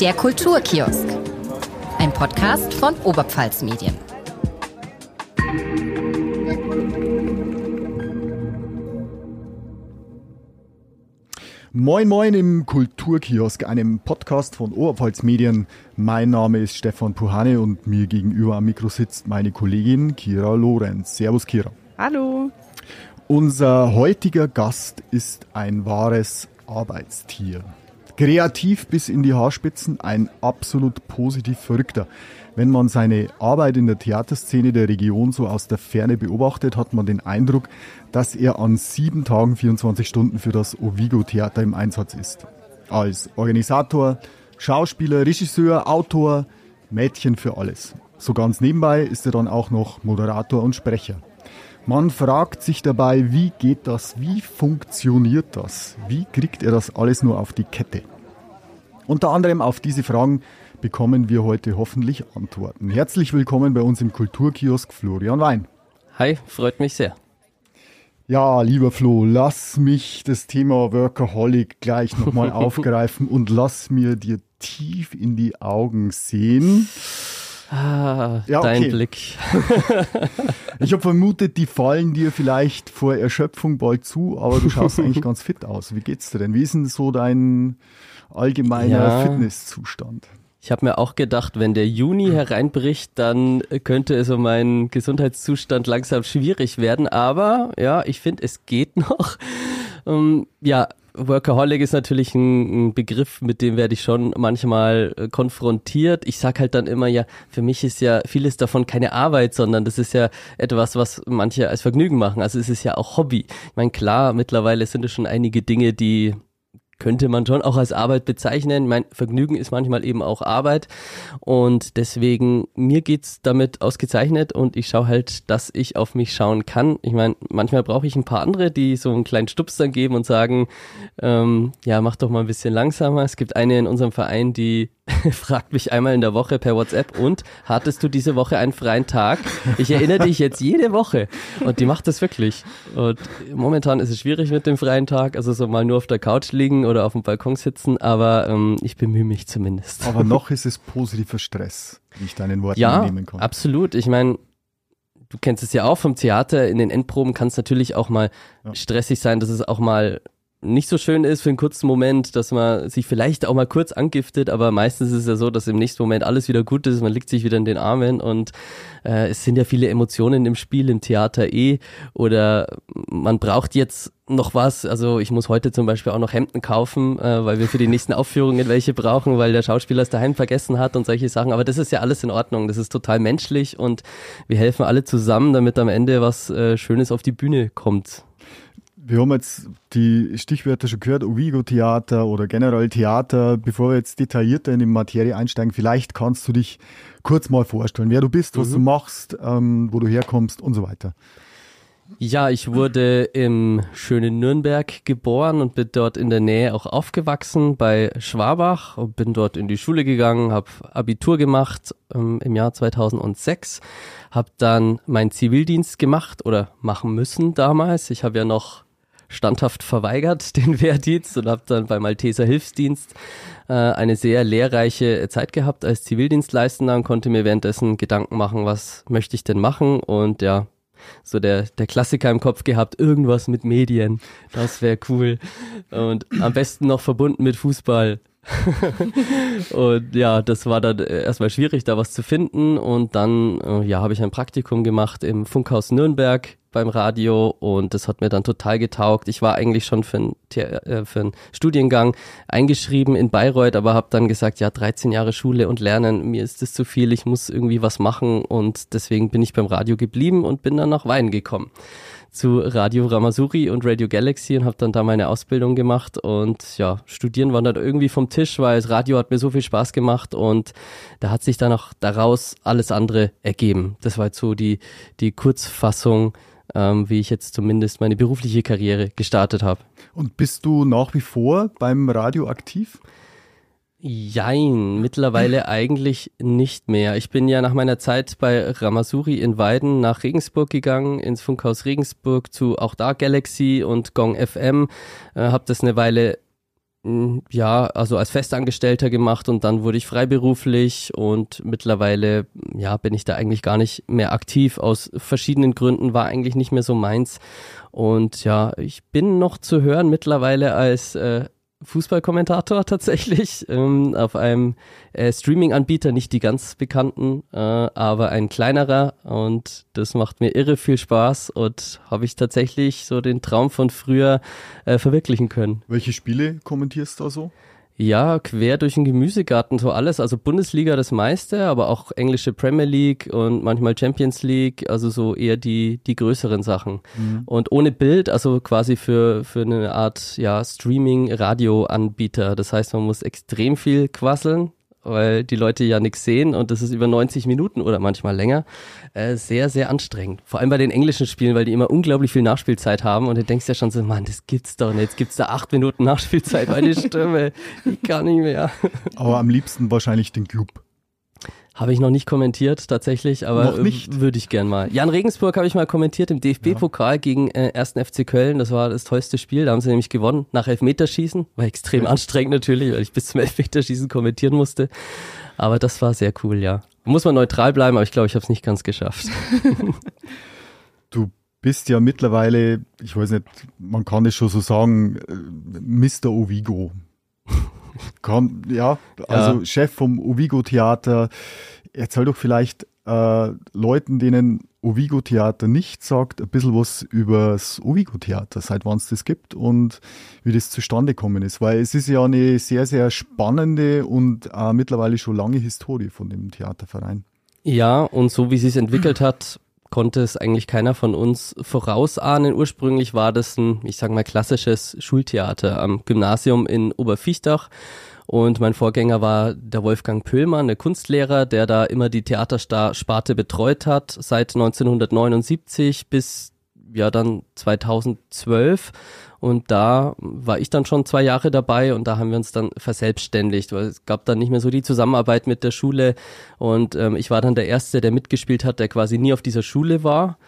Der Kulturkiosk. Ein Podcast von Oberpfalz Medien. Moin Moin im Kulturkiosk, einem Podcast von Oberpfalz Medien. Mein Name ist Stefan Puhane und mir gegenüber am Mikro sitzt meine Kollegin Kira Lorenz. Servus Kira. Hallo. Unser heutiger Gast ist ein wahres Arbeitstier. Kreativ bis in die Haarspitzen, ein absolut positiv Verrückter. Wenn man seine Arbeit in der Theaterszene der Region so aus der Ferne beobachtet, hat man den Eindruck, dass er an sieben Tagen 24 Stunden für das Ovigo Theater im Einsatz ist. Als Organisator, Schauspieler, Regisseur, Autor, Mädchen für alles. So ganz nebenbei ist er dann auch noch Moderator und Sprecher. Man fragt sich dabei, wie geht das, wie funktioniert das, wie kriegt er das alles nur auf die Kette? Unter anderem auf diese Fragen bekommen wir heute hoffentlich Antworten. Herzlich willkommen bei uns im Kulturkiosk Florian Wein. Hi, freut mich sehr. Ja, lieber Flo, lass mich das Thema Workaholic gleich nochmal aufgreifen und lass mir dir tief in die Augen sehen. Ah, ja, dein okay. Blick. ich habe vermutet, die fallen dir vielleicht vor Erschöpfung bald zu, aber du schaust eigentlich ganz fit aus. Wie geht's dir denn? Wie ist denn so dein allgemeiner ja. Fitnesszustand? Ich habe mir auch gedacht, wenn der Juni hereinbricht, dann könnte es um meinen Gesundheitszustand langsam schwierig werden. Aber ja, ich finde, es geht noch. Um, ähm, ja, Workaholic ist natürlich ein, ein, Begriff, mit dem werde ich schon manchmal äh, konfrontiert. Ich sag halt dann immer, ja, für mich ist ja vieles davon keine Arbeit, sondern das ist ja etwas, was manche als Vergnügen machen. Also es ist ja auch Hobby. Ich meine, klar, mittlerweile sind es schon einige Dinge, die könnte man schon auch als Arbeit bezeichnen. Mein Vergnügen ist manchmal eben auch Arbeit und deswegen mir geht's damit ausgezeichnet und ich schaue halt, dass ich auf mich schauen kann. Ich meine, manchmal brauche ich ein paar andere, die so einen kleinen Stups dann geben und sagen, ähm, ja, mach doch mal ein bisschen langsamer. Es gibt eine in unserem Verein, die fragt mich einmal in der Woche per WhatsApp und hattest du diese Woche einen freien Tag? Ich erinnere dich jetzt jede Woche und die macht das wirklich. Und momentan ist es schwierig mit dem freien Tag, also so mal nur auf der Couch liegen oder auf dem Balkon sitzen, aber ähm, ich bemühe mich zumindest. Aber noch ist es positiver Stress, wie ich deinen Worten ja, nehmen kann. Absolut. Ich meine, du kennst es ja auch vom Theater. In den Endproben kann es natürlich auch mal ja. stressig sein, dass es auch mal nicht so schön ist für einen kurzen Moment, dass man sich vielleicht auch mal kurz angiftet, aber meistens ist es ja so, dass im nächsten Moment alles wieder gut ist, man liegt sich wieder in den Armen und äh, es sind ja viele Emotionen im Spiel, im Theater eh oder man braucht jetzt noch was, also ich muss heute zum Beispiel auch noch Hemden kaufen, äh, weil wir für die nächsten Aufführungen welche brauchen, weil der Schauspieler es daheim vergessen hat und solche Sachen, aber das ist ja alles in Ordnung, das ist total menschlich und wir helfen alle zusammen, damit am Ende was äh, Schönes auf die Bühne kommt wir haben jetzt die Stichwörter schon gehört, Ovigo-Theater oder generell Theater. Bevor wir jetzt detaillierter in die Materie einsteigen, vielleicht kannst du dich kurz mal vorstellen, wer du bist, was mhm. du machst, ähm, wo du herkommst und so weiter. Ja, ich wurde im schönen Nürnberg geboren und bin dort in der Nähe auch aufgewachsen bei Schwabach und bin dort in die Schule gegangen, habe Abitur gemacht ähm, im Jahr 2006, habe dann meinen Zivildienst gemacht oder machen müssen damals. Ich habe ja noch standhaft verweigert, den Wehrdienst und habe dann beim Malteser Hilfsdienst äh, eine sehr lehrreiche Zeit gehabt als Zivildienstleistender und konnte mir währenddessen Gedanken machen, was möchte ich denn machen und ja, so der, der Klassiker im Kopf gehabt, irgendwas mit Medien, das wäre cool und am besten noch verbunden mit Fußball. und ja, das war dann erstmal schwierig, da was zu finden. Und dann, äh, ja, habe ich ein Praktikum gemacht im Funkhaus Nürnberg beim Radio und das hat mir dann total getaugt. Ich war eigentlich schon für einen, äh, für einen Studiengang eingeschrieben in Bayreuth, aber habe dann gesagt, ja, 13 Jahre Schule und Lernen, mir ist das zu viel, ich muss irgendwie was machen und deswegen bin ich beim Radio geblieben und bin dann nach Wein gekommen zu Radio Ramasuri und Radio Galaxy und habe dann da meine Ausbildung gemacht und ja, studieren war dann irgendwie vom Tisch, weil das Radio hat mir so viel Spaß gemacht und da hat sich dann auch daraus alles andere ergeben. Das war jetzt so die, die Kurzfassung ähm, wie ich jetzt zumindest meine berufliche Karriere gestartet habe. Und bist du nach wie vor beim Radio aktiv? Jein, mittlerweile eigentlich nicht mehr. Ich bin ja nach meiner Zeit bei Ramasuri in Weiden nach Regensburg gegangen, ins Funkhaus Regensburg zu auch da Galaxy und Gong FM, äh, habe das eine Weile Mm, ja, also als Festangestellter gemacht und dann wurde ich freiberuflich und mittlerweile, ja, bin ich da eigentlich gar nicht mehr aktiv. Aus verschiedenen Gründen war eigentlich nicht mehr so meins. Und ja, ich bin noch zu hören mittlerweile als äh, Fußballkommentator tatsächlich ähm, auf einem äh, Streaming-Anbieter, nicht die ganz bekannten, äh, aber ein kleinerer und das macht mir irre viel Spaß und habe ich tatsächlich so den Traum von früher äh, verwirklichen können. Welche Spiele kommentierst du da so? Ja, quer durch den Gemüsegarten so alles. Also Bundesliga das meiste, aber auch englische Premier League und manchmal Champions League, also so eher die, die größeren Sachen. Mhm. Und ohne Bild, also quasi für, für eine Art ja, Streaming-Radio-Anbieter. Das heißt, man muss extrem viel quasseln, weil die Leute ja nichts sehen und das ist über 90 Minuten oder manchmal länger. Äh, sehr, sehr anstrengend. Vor allem bei den englischen Spielen, weil die immer unglaublich viel Nachspielzeit haben und du denkst ja schon so, Mann, das gibt's doch nicht. Jetzt gibt's da acht Minuten Nachspielzeit, meine Stimme, ich kann nicht mehr. Aber am liebsten wahrscheinlich den Club. Habe ich noch nicht kommentiert tatsächlich, aber würde ich gern mal. Jan Regensburg habe ich mal kommentiert im DFB-Pokal ja. gegen äh, 1. FC Köln. Das war das tollste Spiel. Da haben sie nämlich gewonnen nach Elfmeterschießen. War extrem ja. anstrengend natürlich, weil ich bis zum Elfmeterschießen kommentieren musste. Aber das war sehr cool, ja. Muss man neutral bleiben, aber ich glaube, ich habe es nicht ganz geschafft. du bist ja mittlerweile, ich weiß nicht, man kann es schon so sagen, äh, Mr. Ovigo. Komm, ja, also ja. Chef vom Ovigo Theater. Erzähl doch vielleicht äh, Leuten, denen Ovigo Theater nicht sagt, ein bisschen was über das Ovigo Theater, seit wann es das gibt und wie das zustande gekommen ist. Weil es ist ja eine sehr, sehr spannende und äh, mittlerweile schon lange Historie von dem Theaterverein. Ja, und so wie sie es entwickelt hat, konnte es eigentlich keiner von uns vorausahnen. Ursprünglich war das ein, ich sage mal, klassisches Schultheater am Gymnasium in Oberfichtach. Und mein Vorgänger war der Wolfgang Pöhlmann, der Kunstlehrer, der da immer die Theatersparte betreut hat, seit 1979 bis ja dann 2012. Und da war ich dann schon zwei Jahre dabei und da haben wir uns dann verselbstständigt, weil es gab dann nicht mehr so die Zusammenarbeit mit der Schule. Und ähm, ich war dann der Erste, der mitgespielt hat, der quasi nie auf dieser Schule war.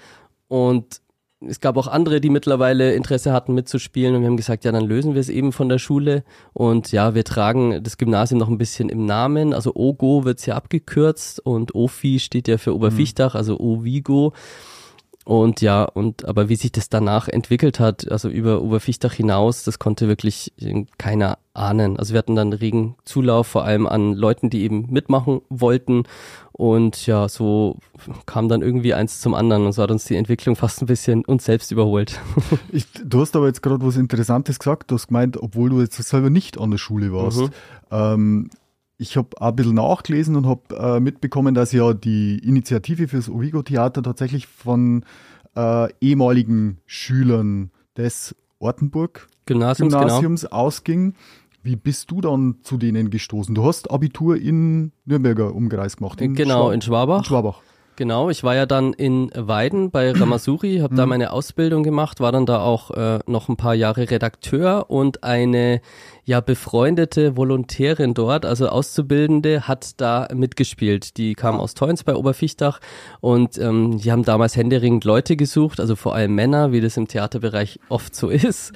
Und es gab auch andere, die mittlerweile Interesse hatten mitzuspielen und wir haben gesagt, ja, dann lösen wir es eben von der Schule und ja, wir tragen das Gymnasium noch ein bisschen im Namen, also OGO wird's ja abgekürzt und OFI steht ja für Oberfichtach, also OVIGO und ja, und aber wie sich das danach entwickelt hat, also über Oberfichtach hinaus, das konnte wirklich keiner ahnen. Also wir hatten dann regen Zulauf, vor allem an Leuten, die eben mitmachen wollten. Und ja, so kam dann irgendwie eins zum anderen und so hat uns die Entwicklung fast ein bisschen uns selbst überholt. Ich, du hast aber jetzt gerade was Interessantes gesagt. Du hast gemeint, obwohl du jetzt selber nicht an der Schule warst. Mhm. Ähm, ich habe ein bisschen nachgelesen und habe äh, mitbekommen, dass ja die Initiative fürs Ovigo-Theater tatsächlich von äh, ehemaligen Schülern des Ortenburg Gymnasiums, genau. Gymnasiums genau. ausging. Wie bist du dann zu denen gestoßen? Du hast Abitur in Nürnberger Umkreis gemacht. In genau, Schwab in Schwabach. In Schwabach. Genau, ich war ja dann in Weiden bei Ramasuri, habe da mhm. meine Ausbildung gemacht, war dann da auch äh, noch ein paar Jahre Redakteur und eine ja befreundete Volontärin dort, also Auszubildende, hat da mitgespielt. Die kam aus Teuns bei Oberfichtach und ähm, die haben damals händeringend Leute gesucht, also vor allem Männer, wie das im Theaterbereich oft so ist.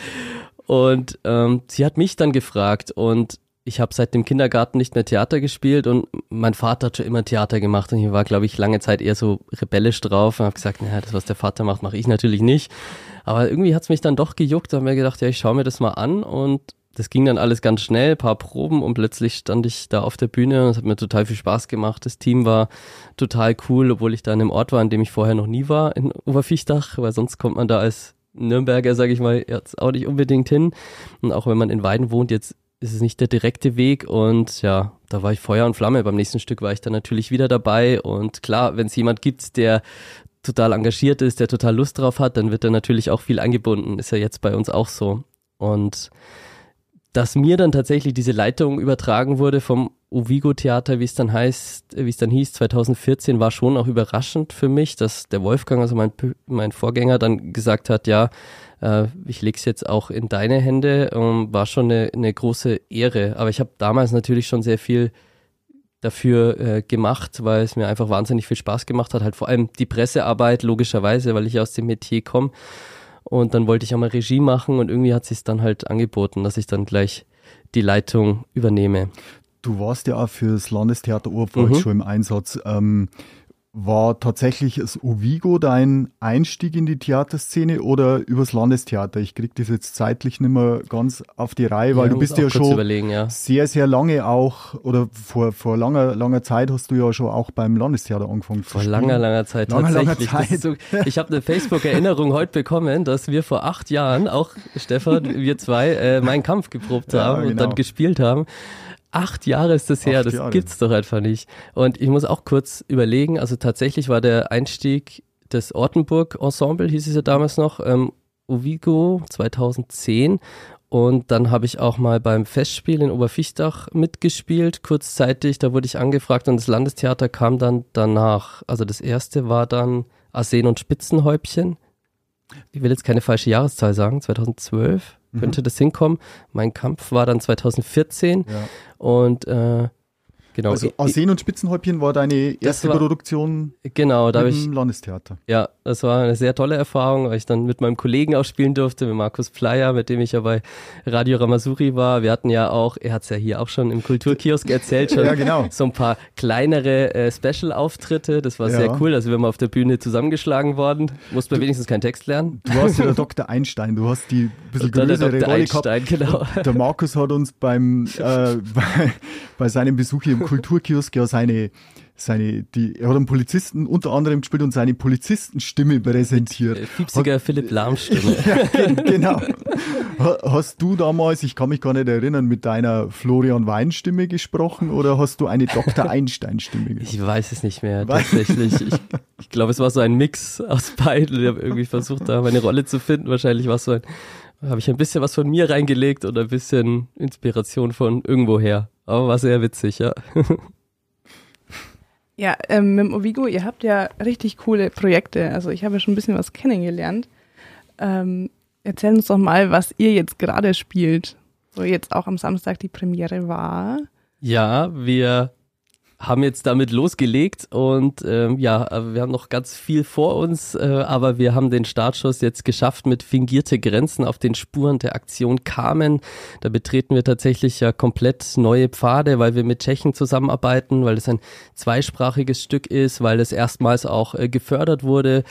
Und ähm, sie hat mich dann gefragt und ich habe seit dem Kindergarten nicht mehr Theater gespielt und mein Vater hat schon immer Theater gemacht und ich war, glaube ich, lange Zeit eher so rebellisch drauf und habe gesagt, naja, das, was der Vater macht, mache ich natürlich nicht. Aber irgendwie hat's mich dann doch gejuckt, da haben wir gedacht, ja, ich schaue mir das mal an und das ging dann alles ganz schnell, paar Proben und plötzlich stand ich da auf der Bühne und es hat mir total viel Spaß gemacht. Das Team war total cool, obwohl ich da in einem Ort war, an dem ich vorher noch nie war, in Oberfichtach, weil sonst kommt man da als Nürnberger, sage ich mal, jetzt auch nicht unbedingt hin. Und auch wenn man in Weiden wohnt, jetzt ist es nicht der direkte Weg und ja, da war ich Feuer und Flamme. Beim nächsten Stück war ich dann natürlich wieder dabei und klar, wenn es jemand gibt, der total engagiert ist, der total Lust drauf hat, dann wird er natürlich auch viel eingebunden. Ist ja jetzt bei uns auch so. Und dass mir dann tatsächlich diese Leitung übertragen wurde vom Ovigo Theater, wie es dann heißt, wie es dann hieß, 2014, war schon auch überraschend für mich, dass der Wolfgang, also mein, mein Vorgänger, dann gesagt hat, ja, äh, ich leg's jetzt auch in deine Hände, ähm, war schon eine, eine große Ehre. Aber ich habe damals natürlich schon sehr viel dafür äh, gemacht, weil es mir einfach wahnsinnig viel Spaß gemacht hat. Halt vor allem die Pressearbeit, logischerweise, weil ich aus dem Metier komme. Und dann wollte ich auch mal Regie machen und irgendwie hat sich dann halt angeboten, dass ich dann gleich die Leitung übernehme. Du warst ja auch fürs Landestheater Oberpfalz mhm. schon im Einsatz. Ähm, war tatsächlich das Ovigo dein Einstieg in die Theaterszene oder übers Landestheater? Ich krieg das jetzt zeitlich nicht mehr ganz auf die Reihe, weil ja, du bist ja schon ja. sehr, sehr lange auch, oder vor, vor langer, langer Zeit hast du ja schon auch beim Landestheater angefangen Vor langer, langer Zeit, langer, tatsächlich. Langer Zeit. So, ich habe eine Facebook-Erinnerung heute bekommen, dass wir vor acht Jahren, auch Stefan, wir zwei, äh, meinen Kampf geprobt haben ja, genau. und dann gespielt haben. Acht Jahre ist das her, Acht das Jahre. gibt's doch einfach nicht. Und ich muss auch kurz überlegen, also tatsächlich war der Einstieg des Ortenburg-Ensemble, hieß es ja damals noch, ähm, Uvigo 2010. Und dann habe ich auch mal beim Festspiel in Oberfichtach mitgespielt, kurzzeitig. Da wurde ich angefragt und das Landestheater kam dann danach. Also das erste war dann Arsen und Spitzenhäubchen. Ich will jetzt keine falsche Jahreszahl sagen, 2012 könnte mhm. das hinkommen. Mein Kampf war dann 2014 ja. und äh, Genau. Also Arsen und Spitzenhäubchen war deine erste war, Produktion genau, da im ich, Landestheater. Ja, das war eine sehr tolle Erfahrung, weil ich dann mit meinem Kollegen auch spielen durfte, mit Markus Pfleier, mit dem ich ja bei Radio Ramasuri war. Wir hatten ja auch, er hat es ja hier auch schon im Kulturkiosk erzählt, schon ja, genau. so ein paar kleinere äh, Special-Auftritte. Das war ja. sehr cool. Also wir haben auf der Bühne zusammengeschlagen worden. Musste man wenigstens keinen Text lernen. Du warst ja der Dr. Einstein, du hast die bisschen größere der Rolle Einstein, gehabt. Genau. Der Markus hat uns beim äh, bei, bei seinem Besuch hier im Kulturkiosk ja seine, seine, die, er hat einen Polizisten unter anderem gespielt und seine Polizistenstimme präsentiert. Mit, äh, Fiepsiger hat, Philipp Lahm Stimme. ja, genau. Hast du damals, ich kann mich gar nicht erinnern, mit deiner Florian Wein Stimme gesprochen oder hast du eine Dr. Einstein Stimme gesprochen? Ich weiß es nicht mehr, tatsächlich. Ich, ich glaube, es war so ein Mix aus beiden. Ich habe irgendwie versucht, da meine Rolle zu finden. Wahrscheinlich war es so ein, habe ich ein bisschen was von mir reingelegt und ein bisschen Inspiration von irgendwoher. Aber war sehr witzig, ja. Ja, ähm, mit dem Ovigo, ihr habt ja richtig coole Projekte. Also ich habe ja schon ein bisschen was kennengelernt. Ähm, erzähl uns doch mal, was ihr jetzt gerade spielt. So jetzt auch am Samstag die Premiere war. Ja, wir haben jetzt damit losgelegt und ähm, ja, wir haben noch ganz viel vor uns, äh, aber wir haben den Startschuss jetzt geschafft mit fingierte Grenzen auf den Spuren der Aktion Carmen. Da betreten wir tatsächlich ja komplett neue Pfade, weil wir mit Tschechen zusammenarbeiten, weil es ein zweisprachiges Stück ist, weil es erstmals auch äh, gefördert wurde,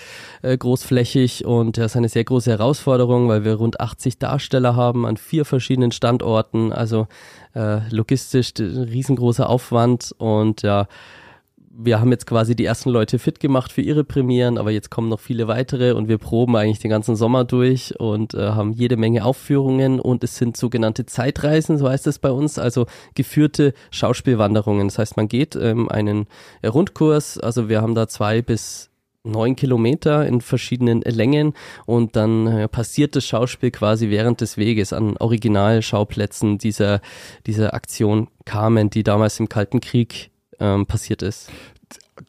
äh, großflächig und das ist eine sehr große Herausforderung, weil wir rund 80 Darsteller haben an vier verschiedenen Standorten, also äh, logistisch riesengroßer Aufwand und ja, wir haben jetzt quasi die ersten Leute fit gemacht für ihre Premieren, aber jetzt kommen noch viele weitere und wir proben eigentlich den ganzen Sommer durch und äh, haben jede Menge Aufführungen und es sind sogenannte Zeitreisen, so heißt es bei uns, also geführte Schauspielwanderungen. Das heißt, man geht ähm, einen Rundkurs, also wir haben da zwei bis neun Kilometer in verschiedenen Längen und dann äh, passiert das Schauspiel quasi während des Weges an Originalschauplätzen dieser, dieser Aktion Carmen, die damals im Kalten Krieg ähm, passiert ist.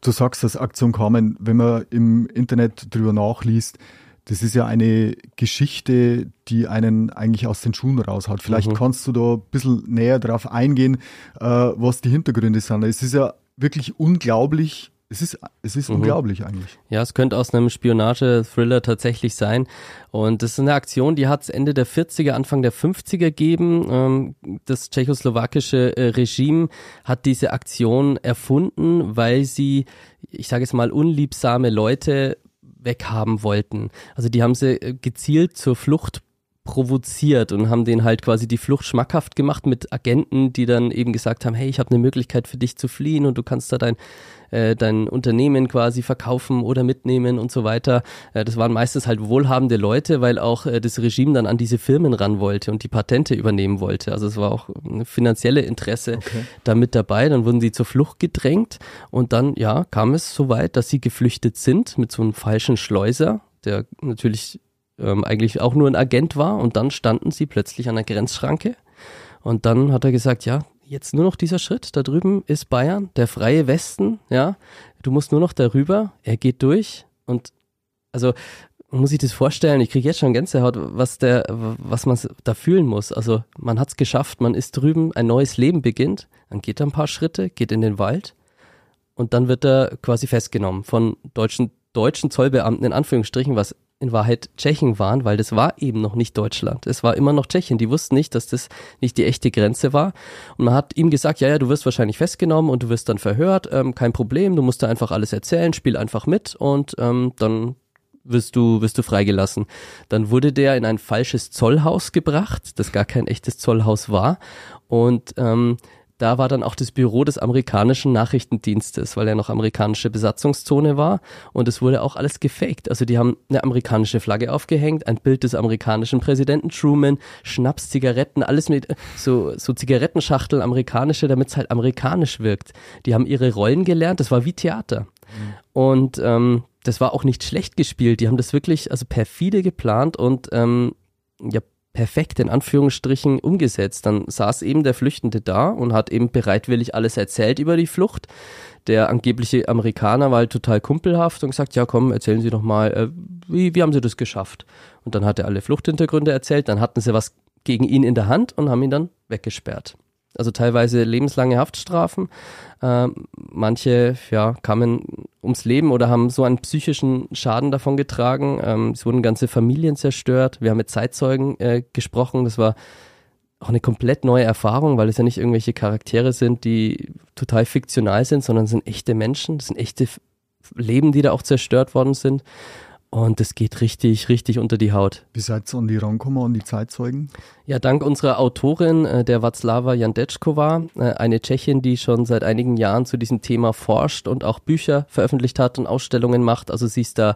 Du sagst das Aktion Carmen, wenn man im Internet drüber nachliest, das ist ja eine Geschichte, die einen eigentlich aus den Schuhen raushaut. Vielleicht mhm. kannst du da ein bisschen näher drauf eingehen, äh, was die Hintergründe sind. Es ist ja wirklich unglaublich, es ist, es ist mhm. unglaublich eigentlich. Ja, es könnte aus einem Spionage-Thriller tatsächlich sein. Und das ist eine Aktion, die hat es Ende der 40er, Anfang der 50er gegeben. Ähm, das tschechoslowakische äh, Regime hat diese Aktion erfunden, weil sie, ich sage es mal, unliebsame Leute weghaben wollten. Also die haben sie äh, gezielt zur Flucht provoziert und haben denen halt quasi die Flucht schmackhaft gemacht mit Agenten, die dann eben gesagt haben, hey, ich habe eine Möglichkeit für dich zu fliehen und du kannst da dein äh, dein Unternehmen quasi verkaufen oder mitnehmen und so weiter. Äh, das waren meistens halt wohlhabende Leute, weil auch äh, das Regime dann an diese Firmen ran wollte und die Patente übernehmen wollte. Also es war auch ein finanzielle Interesse okay. da mit dabei. Dann wurden sie zur Flucht gedrängt und dann, ja, kam es so weit, dass sie geflüchtet sind mit so einem falschen Schleuser, der natürlich ähm, eigentlich auch nur ein Agent war und dann standen sie plötzlich an der Grenzschranke und dann hat er gesagt, ja, jetzt nur noch dieser Schritt. Da drüben ist Bayern, der freie Westen, ja. Du musst nur noch darüber. Er geht durch und also muss sich das vorstellen, ich kriege jetzt schon Gänsehaut, was der, was man da fühlen muss. Also man hat es geschafft, man ist drüben, ein neues Leben beginnt, dann geht er ein paar Schritte, geht in den Wald und dann wird er quasi festgenommen von deutschen, deutschen Zollbeamten in Anführungsstrichen, was in Wahrheit Tschechen waren, weil das war eben noch nicht Deutschland. Es war immer noch Tschechien. Die wussten nicht, dass das nicht die echte Grenze war. Und man hat ihm gesagt, ja, ja, du wirst wahrscheinlich festgenommen und du wirst dann verhört. Ähm, kein Problem, du musst da einfach alles erzählen, spiel einfach mit und ähm, dann wirst du, wirst du freigelassen. Dann wurde der in ein falsches Zollhaus gebracht, das gar kein echtes Zollhaus war. Und ähm, da war dann auch das Büro des amerikanischen Nachrichtendienstes, weil er noch amerikanische Besatzungszone war und es wurde auch alles gefaked. Also die haben eine amerikanische Flagge aufgehängt, ein Bild des amerikanischen Präsidenten Truman, Schnaps, Zigaretten, alles mit so, so Zigarettenschachteln, amerikanische, damit es halt amerikanisch wirkt. Die haben ihre Rollen gelernt, das war wie Theater. Mhm. Und ähm, das war auch nicht schlecht gespielt. Die haben das wirklich also perfide geplant und ähm, ja perfekt in Anführungsstrichen umgesetzt. Dann saß eben der Flüchtende da und hat eben bereitwillig alles erzählt über die Flucht. Der angebliche Amerikaner war halt total kumpelhaft und gesagt, ja komm, erzählen Sie doch mal, äh, wie, wie haben Sie das geschafft? Und dann hat er alle Fluchthintergründe erzählt, dann hatten sie was gegen ihn in der Hand und haben ihn dann weggesperrt also teilweise lebenslange Haftstrafen. Äh, manche ja, kamen ums Leben oder haben so einen psychischen Schaden davon getragen. Ähm, es wurden ganze Familien zerstört. Wir haben mit Zeitzeugen äh, gesprochen. Das war auch eine komplett neue Erfahrung, weil es ja nicht irgendwelche Charaktere sind, die total fiktional sind, sondern sind echte Menschen, das sind echte Leben, die da auch zerstört worden sind. Und es geht richtig, richtig unter die Haut. Wie seid ihr an die rangekommen, an die Zeitzeugen? Ja, dank unserer Autorin, äh, der Václava Jandečková, äh, eine Tschechin, die schon seit einigen Jahren zu diesem Thema forscht und auch Bücher veröffentlicht hat und Ausstellungen macht. Also sie ist da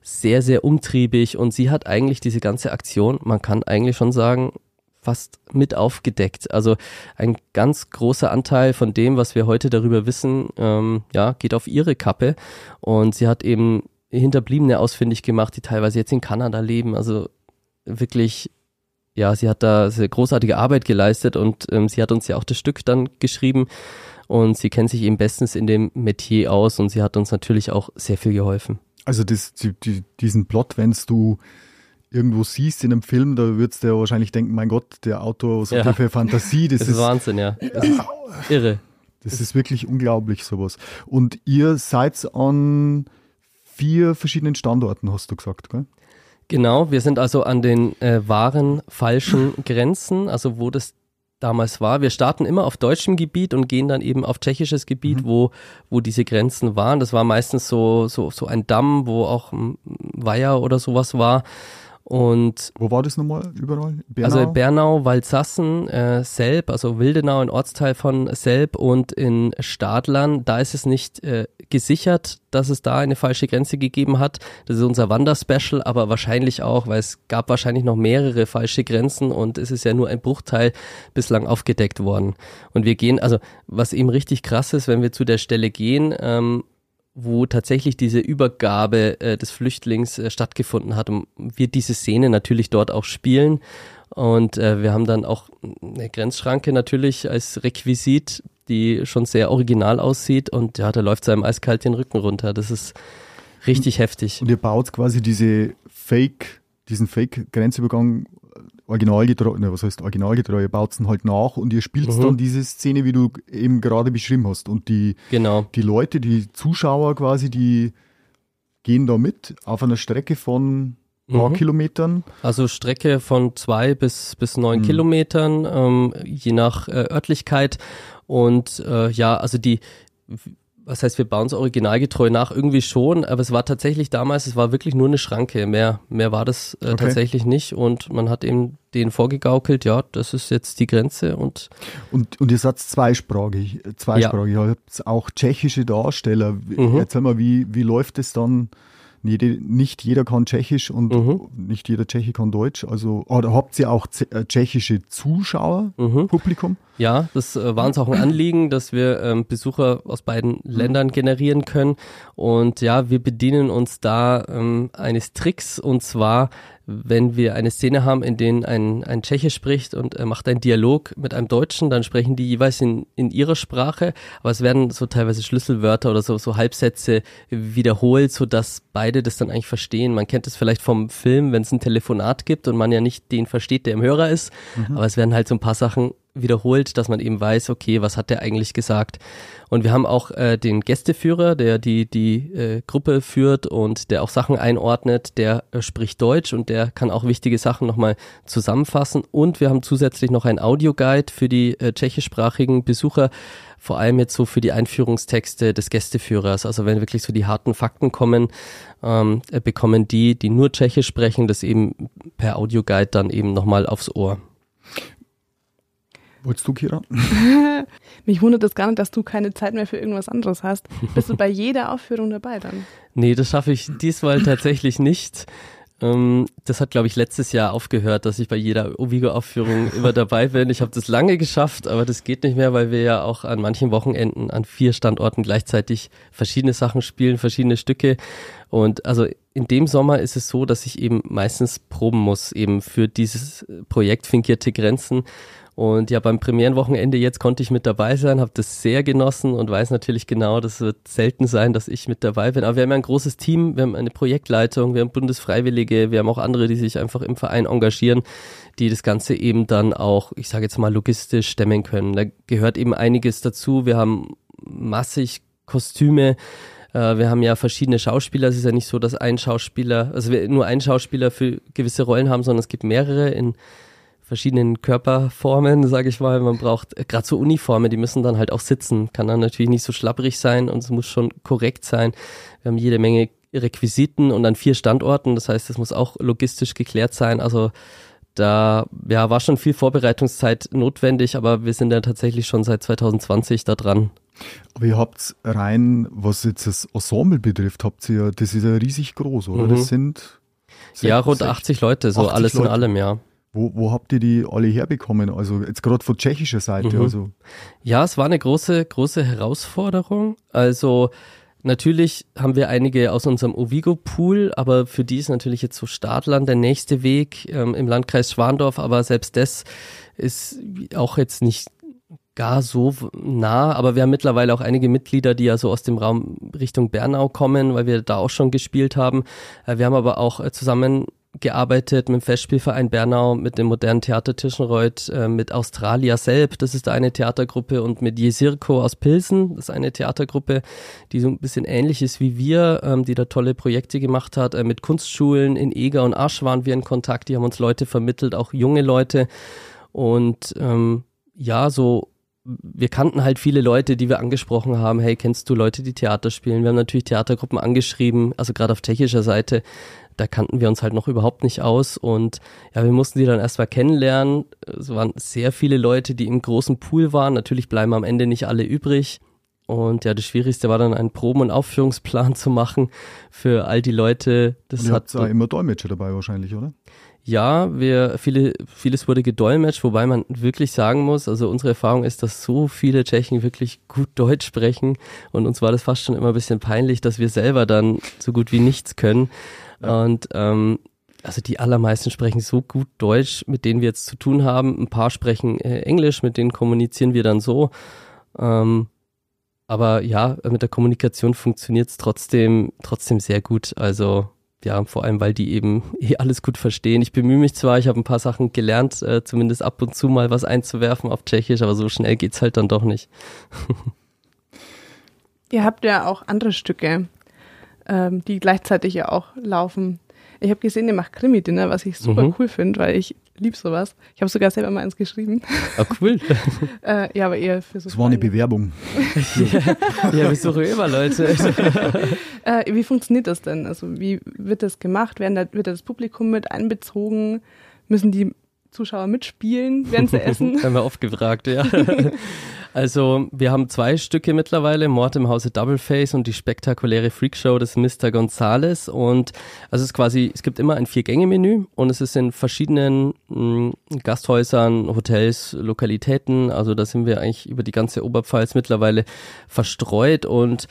sehr, sehr umtriebig und sie hat eigentlich diese ganze Aktion, man kann eigentlich schon sagen, fast mit aufgedeckt. Also ein ganz großer Anteil von dem, was wir heute darüber wissen, ähm, ja, geht auf ihre Kappe. Und sie hat eben Hinterbliebene ausfindig gemacht, die teilweise jetzt in Kanada leben. Also wirklich, ja, sie hat da sehr großartige Arbeit geleistet und ähm, sie hat uns ja auch das Stück dann geschrieben und sie kennt sich eben bestens in dem Metier aus und sie hat uns natürlich auch sehr viel geholfen. Also das, die, diesen Plot, wenn du irgendwo siehst in einem Film, da würdest du ja wahrscheinlich denken, mein Gott, der Autor, so ja. viel Fantasie. Das, das ist, ist Wahnsinn, ja. Das ist irre. Das ist wirklich unglaublich, sowas. Und ihr seid an vier verschiedenen Standorten, hast du gesagt, gell? Genau, wir sind also an den äh, wahren falschen Grenzen, also wo das damals war. Wir starten immer auf deutschem Gebiet und gehen dann eben auf tschechisches Gebiet, mhm. wo, wo diese Grenzen waren. Das war meistens so, so, so ein Damm, wo auch ein Weiher oder sowas war. Und Wo war das nochmal überall? Bernau? Also Bernau, Waldsassen, äh, Selb, also Wildenau, ein Ortsteil von Selb und in Stadlern, da ist es nicht äh, gesichert, dass es da eine falsche Grenze gegeben hat. Das ist unser Wanderspecial, aber wahrscheinlich auch, weil es gab wahrscheinlich noch mehrere falsche Grenzen und es ist ja nur ein Bruchteil bislang aufgedeckt worden. Und wir gehen, also was eben richtig krass ist, wenn wir zu der Stelle gehen, ähm, wo tatsächlich diese Übergabe äh, des Flüchtlings äh, stattgefunden hat und wir diese Szene natürlich dort auch spielen. Und äh, wir haben dann auch eine Grenzschranke natürlich als Requisit, die schon sehr original aussieht und ja, da läuft es einem eiskalt den Rücken runter. Das ist richtig und, heftig. Und ihr baut quasi diese Fake, diesen Fake-Grenzübergang originalgetreu, ne, was heißt originalgetreu, baut halt nach und ihr spielt mhm. dann diese Szene, wie du eben gerade beschrieben hast. Und die, genau. die Leute, die Zuschauer quasi, die gehen da mit auf einer Strecke von ein paar mhm. Kilometern. Also Strecke von zwei bis, bis neun mhm. Kilometern, ähm, je nach äh, Örtlichkeit. Und äh, ja, also die was heißt, wir bauen es originalgetreu nach, irgendwie schon, aber es war tatsächlich damals, es war wirklich nur eine Schranke, mehr, mehr war das äh, okay. tatsächlich nicht und man hat eben den vorgegaukelt, ja, das ist jetzt die Grenze und und, und ihr seid zweisprachig, zweisprachig, ja. ihr habt auch tschechische Darsteller. Mhm. Erzähl mal, wie, wie läuft es dann? Jede, nicht jeder kann Tschechisch und mhm. nicht jeder Tscheche kann Deutsch. Also oder habt ihr auch äh, tschechische Zuschauer, mhm. Publikum? Ja, das äh, war uns auch ein Anliegen, dass wir ähm, Besucher aus beiden Ländern generieren können. Und ja, wir bedienen uns da ähm, eines Tricks und zwar wenn wir eine Szene haben, in der ein, ein Tscheche spricht und er macht einen Dialog mit einem Deutschen, dann sprechen die jeweils in, in ihrer Sprache, aber es werden so teilweise Schlüsselwörter oder so, so Halbsätze wiederholt, so dass beide das dann eigentlich verstehen. Man kennt es vielleicht vom Film, wenn es ein Telefonat gibt und man ja nicht den versteht, der im Hörer ist, mhm. aber es werden halt so ein paar Sachen wiederholt, dass man eben weiß, okay, was hat der eigentlich gesagt? Und wir haben auch äh, den Gästeführer, der die, die äh, Gruppe führt und der auch Sachen einordnet, der äh, spricht Deutsch und der kann auch wichtige Sachen nochmal zusammenfassen. Und wir haben zusätzlich noch ein Audioguide für die äh, tschechischsprachigen Besucher, vor allem jetzt so für die Einführungstexte des Gästeführers. Also wenn wirklich so die harten Fakten kommen, ähm, äh, bekommen die, die nur Tschechisch sprechen, das eben per Audioguide dann eben nochmal aufs Ohr. Wolltest du, Kira? Mich wundert es gar nicht, dass du keine Zeit mehr für irgendwas anderes hast. Bist du bei jeder Aufführung dabei dann? Nee, das schaffe ich diesmal tatsächlich nicht. Ähm, das hat, glaube ich, letztes Jahr aufgehört, dass ich bei jeder Ovigo-Aufführung immer dabei bin. Ich habe das lange geschafft, aber das geht nicht mehr, weil wir ja auch an manchen Wochenenden an vier Standorten gleichzeitig verschiedene Sachen spielen, verschiedene Stücke. Und also in dem Sommer ist es so, dass ich eben meistens proben muss, eben für dieses Projekt Finkierte Grenzen. Und ja, beim Premierenwochenende jetzt konnte ich mit dabei sein, habe das sehr genossen und weiß natürlich genau, das wird selten sein, dass ich mit dabei bin. Aber wir haben ja ein großes Team, wir haben eine Projektleitung, wir haben Bundesfreiwillige, wir haben auch andere, die sich einfach im Verein engagieren, die das Ganze eben dann auch, ich sage jetzt mal, logistisch stemmen können. Da gehört eben einiges dazu. Wir haben massig Kostüme, äh, wir haben ja verschiedene Schauspieler. Es ist ja nicht so, dass ein Schauspieler, also wir nur ein Schauspieler für gewisse Rollen haben, sondern es gibt mehrere in verschiedenen Körperformen, sage ich mal. Man braucht äh, gerade so Uniformen, die müssen dann halt auch sitzen. Kann dann natürlich nicht so schlapperig sein und es muss schon korrekt sein. Wir haben jede Menge Requisiten und an vier Standorten. Das heißt, es muss auch logistisch geklärt sein. Also da ja, war schon viel Vorbereitungszeit notwendig, aber wir sind ja tatsächlich schon seit 2020 da dran. Aber ihr habt rein, was jetzt das Ensemble betrifft, habt ihr, das ist ja riesig groß, oder? Mhm. Das sind ja rund 80 Leute, so 80 alles Leute. in allem, ja. Wo, wo habt ihr die alle herbekommen? Also jetzt gerade von tschechischer Seite. Mhm. Also Ja, es war eine große, große Herausforderung. Also natürlich haben wir einige aus unserem Ovigo-Pool, aber für die ist natürlich jetzt so Startland der nächste Weg ähm, im Landkreis Schwandorf, aber selbst das ist auch jetzt nicht gar so nah, aber wir haben mittlerweile auch einige Mitglieder, die ja so aus dem Raum Richtung Bernau kommen, weil wir da auch schon gespielt haben. Äh, Wir haben aber auch äh, zusammen gearbeitet mit dem Festspielverein Bernau, mit dem modernen Theater Tischenreuth, äh, mit Australia selbst, das ist eine Theatergruppe und mit Jesirko aus Pilsen, das ist eine Theatergruppe, die so ein bisschen ähnlich ist wie wir, ähm, die da tolle Projekte gemacht hat. Äh, mit Kunstschulen in Eger und Asch waren wir in Kontakt, die haben uns Leute vermittelt, auch junge Leute und ähm, ja, so wir kannten halt viele Leute, die wir angesprochen haben. Hey, kennst du Leute, die Theater spielen? Wir haben natürlich Theatergruppen angeschrieben, also gerade auf tschechischer Seite. Da kannten wir uns halt noch überhaupt nicht aus und ja, wir mussten die dann erstmal kennenlernen. Es waren sehr viele Leute, die im großen Pool waren. Natürlich bleiben am Ende nicht alle übrig. Und ja, das Schwierigste war dann einen Proben- und Aufführungsplan zu machen für all die Leute. Das und ihr hat da immer Dolmetscher dabei wahrscheinlich, oder? ja, wir, viele, vieles wurde gedolmetscht, wobei man wirklich sagen muss, also unsere Erfahrung ist, dass so viele Tschechen wirklich gut Deutsch sprechen und uns war das fast schon immer ein bisschen peinlich, dass wir selber dann so gut wie nichts können. Ja. Und ähm, also die allermeisten sprechen so gut Deutsch, mit denen wir jetzt zu tun haben. Ein paar sprechen äh, Englisch, mit denen kommunizieren wir dann so. Ähm, aber ja, mit der Kommunikation funktioniert es trotzdem, trotzdem sehr gut. Also ja, vor allem, weil die eben eh alles gut verstehen. Ich bemühe mich zwar, ich habe ein paar Sachen gelernt, äh, zumindest ab und zu mal was einzuwerfen auf Tschechisch, aber so schnell geht's halt dann doch nicht. Ihr habt ja auch andere Stücke, ähm, die gleichzeitig ja auch laufen. Ich habe gesehen, ihr macht Krimi-Dinner, was ich super Mhm. cool finde, weil ich lieb sowas. Ich habe sogar selber mal eins geschrieben. Ah, cool. äh, ja, aber eher für so. Das war eine. Bewerbung. ja, wir suchen immer Leute. Äh, wie funktioniert das denn? Also wie wird das gemacht? Werden da, wird da das Publikum mit einbezogen? Müssen die Zuschauer mitspielen, während sie essen? haben wir oft gefragt, ja. Also, wir haben zwei Stücke mittlerweile, Mord im Hause Doubleface und die spektakuläre Freakshow des Mr. Gonzales. Und also es ist quasi, es gibt immer ein Vier-Gänge-Menü und es ist in verschiedenen mh, Gasthäusern, Hotels, Lokalitäten. Also da sind wir eigentlich über die ganze Oberpfalz mittlerweile verstreut und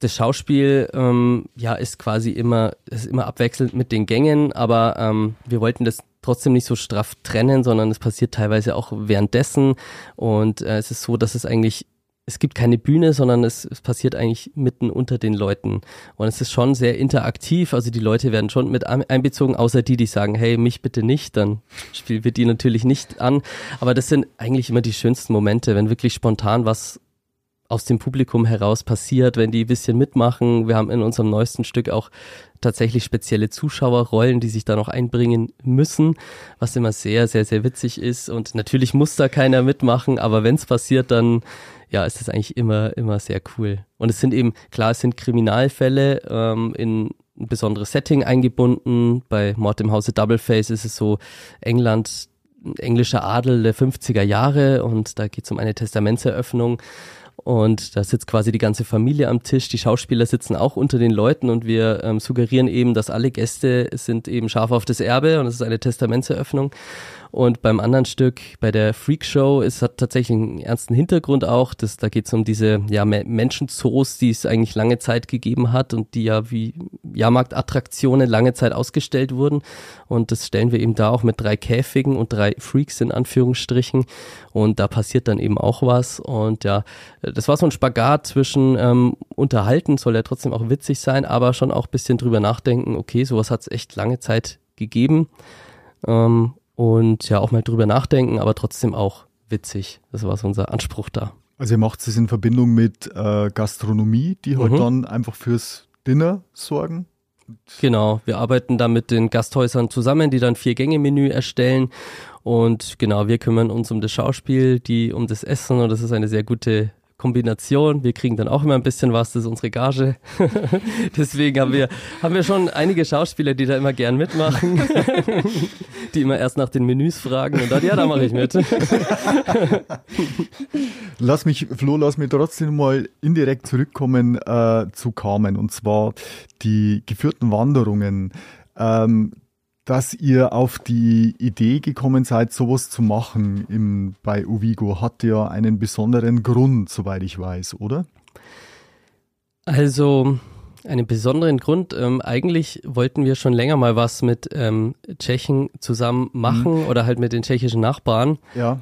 das Schauspiel ähm, ja ist quasi immer ist immer abwechselnd mit den Gängen, aber ähm, wir wollten das trotzdem nicht so straff trennen, sondern es passiert teilweise auch währenddessen und äh, es ist so, dass es eigentlich es gibt keine Bühne, sondern es, es, passiert eigentlich mitten unter den Leuten. Und es ist schon sehr interaktiv. Also die Leute werden schon mit einbezogen, außer die, die sagen, hey, mich bitte nicht, dann spielen wir die natürlich nicht an. Aber das sind eigentlich immer die schönsten Momente, wenn wirklich spontan was aus dem Publikum heraus passiert, wenn die ein bisschen mitmachen. Wir haben in unserem neuesten Stück auch tatsächlich spezielle Zuschauerrollen, die sich da noch einbringen müssen, was immer sehr, sehr, sehr witzig ist. Und natürlich muss da keiner mitmachen, aber wenn es passiert, dann ja, ist das eigentlich immer, immer sehr cool. Und es sind eben, klar, es sind Kriminalfälle ähm, in ein besonderes Setting eingebunden. Bei Mord im Hause Doubleface ist es so England, englischer Adel der 50er Jahre und da geht es um eine Testamentseröffnung. Und da sitzt quasi die ganze Familie am Tisch. Die Schauspieler sitzen auch unter den Leuten und wir ähm, suggerieren eben, dass alle Gäste sind eben scharf auf das Erbe und es ist eine Testamentseröffnung. Und beim anderen Stück, bei der Freak Show, es hat tatsächlich einen ernsten Hintergrund auch. Das, da geht es um diese ja, Menschenzoos, die es eigentlich lange Zeit gegeben hat und die ja wie Jahrmarktattraktionen lange Zeit ausgestellt wurden. Und das stellen wir eben da auch mit drei Käfigen und drei Freaks in Anführungsstrichen. Und da passiert dann eben auch was. Und ja, das war so ein Spagat zwischen ähm, unterhalten, soll ja trotzdem auch witzig sein, aber schon auch bisschen drüber nachdenken, okay, sowas hat es echt lange Zeit gegeben. Ähm, und ja auch mal drüber nachdenken, aber trotzdem auch witzig. Das war so unser Anspruch da. Also ihr macht es in Verbindung mit äh, Gastronomie, die halt mhm. dann einfach fürs Dinner sorgen? Genau, wir arbeiten da mit den Gasthäusern zusammen, die dann vier Gänge-Menü erstellen. Und genau, wir kümmern uns um das Schauspiel, die um das Essen und das ist eine sehr gute Kombination. Wir kriegen dann auch immer ein bisschen was, das ist unsere Gage. Deswegen haben wir, haben wir schon einige Schauspieler, die da immer gern mitmachen, die immer erst nach den Menüs fragen und dann, ja, da mache ich mit. lass mich, Flo, lass mich trotzdem mal indirekt zurückkommen äh, zu Carmen und zwar die geführten Wanderungen. Ähm, dass ihr auf die Idee gekommen seid, sowas zu machen im, bei Uvigo, hat ja einen besonderen Grund, soweit ich weiß, oder? Also einen besonderen Grund. Ähm, eigentlich wollten wir schon länger mal was mit ähm, Tschechen zusammen machen mhm. oder halt mit den tschechischen Nachbarn. Ja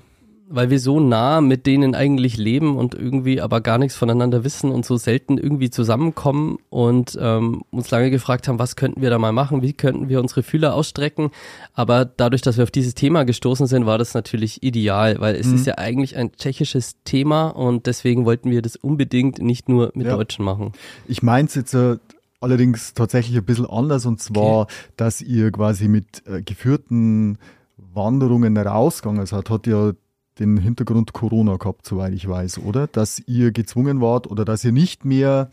weil wir so nah mit denen eigentlich leben und irgendwie aber gar nichts voneinander wissen und so selten irgendwie zusammenkommen und ähm, uns lange gefragt haben, was könnten wir da mal machen, wie könnten wir unsere Fühler ausstrecken. Aber dadurch, dass wir auf dieses Thema gestoßen sind, war das natürlich ideal, weil es mhm. ist ja eigentlich ein tschechisches Thema und deswegen wollten wir das unbedingt nicht nur mit ja. Deutschen machen. Ich meins jetzt äh, allerdings tatsächlich ein bisschen anders und zwar, okay. dass ihr quasi mit äh, geführten Wanderungen rausgegangen seid, hat ja den Hintergrund Corona gehabt, soweit ich weiß, oder? Dass ihr gezwungen wart oder dass ihr nicht mehr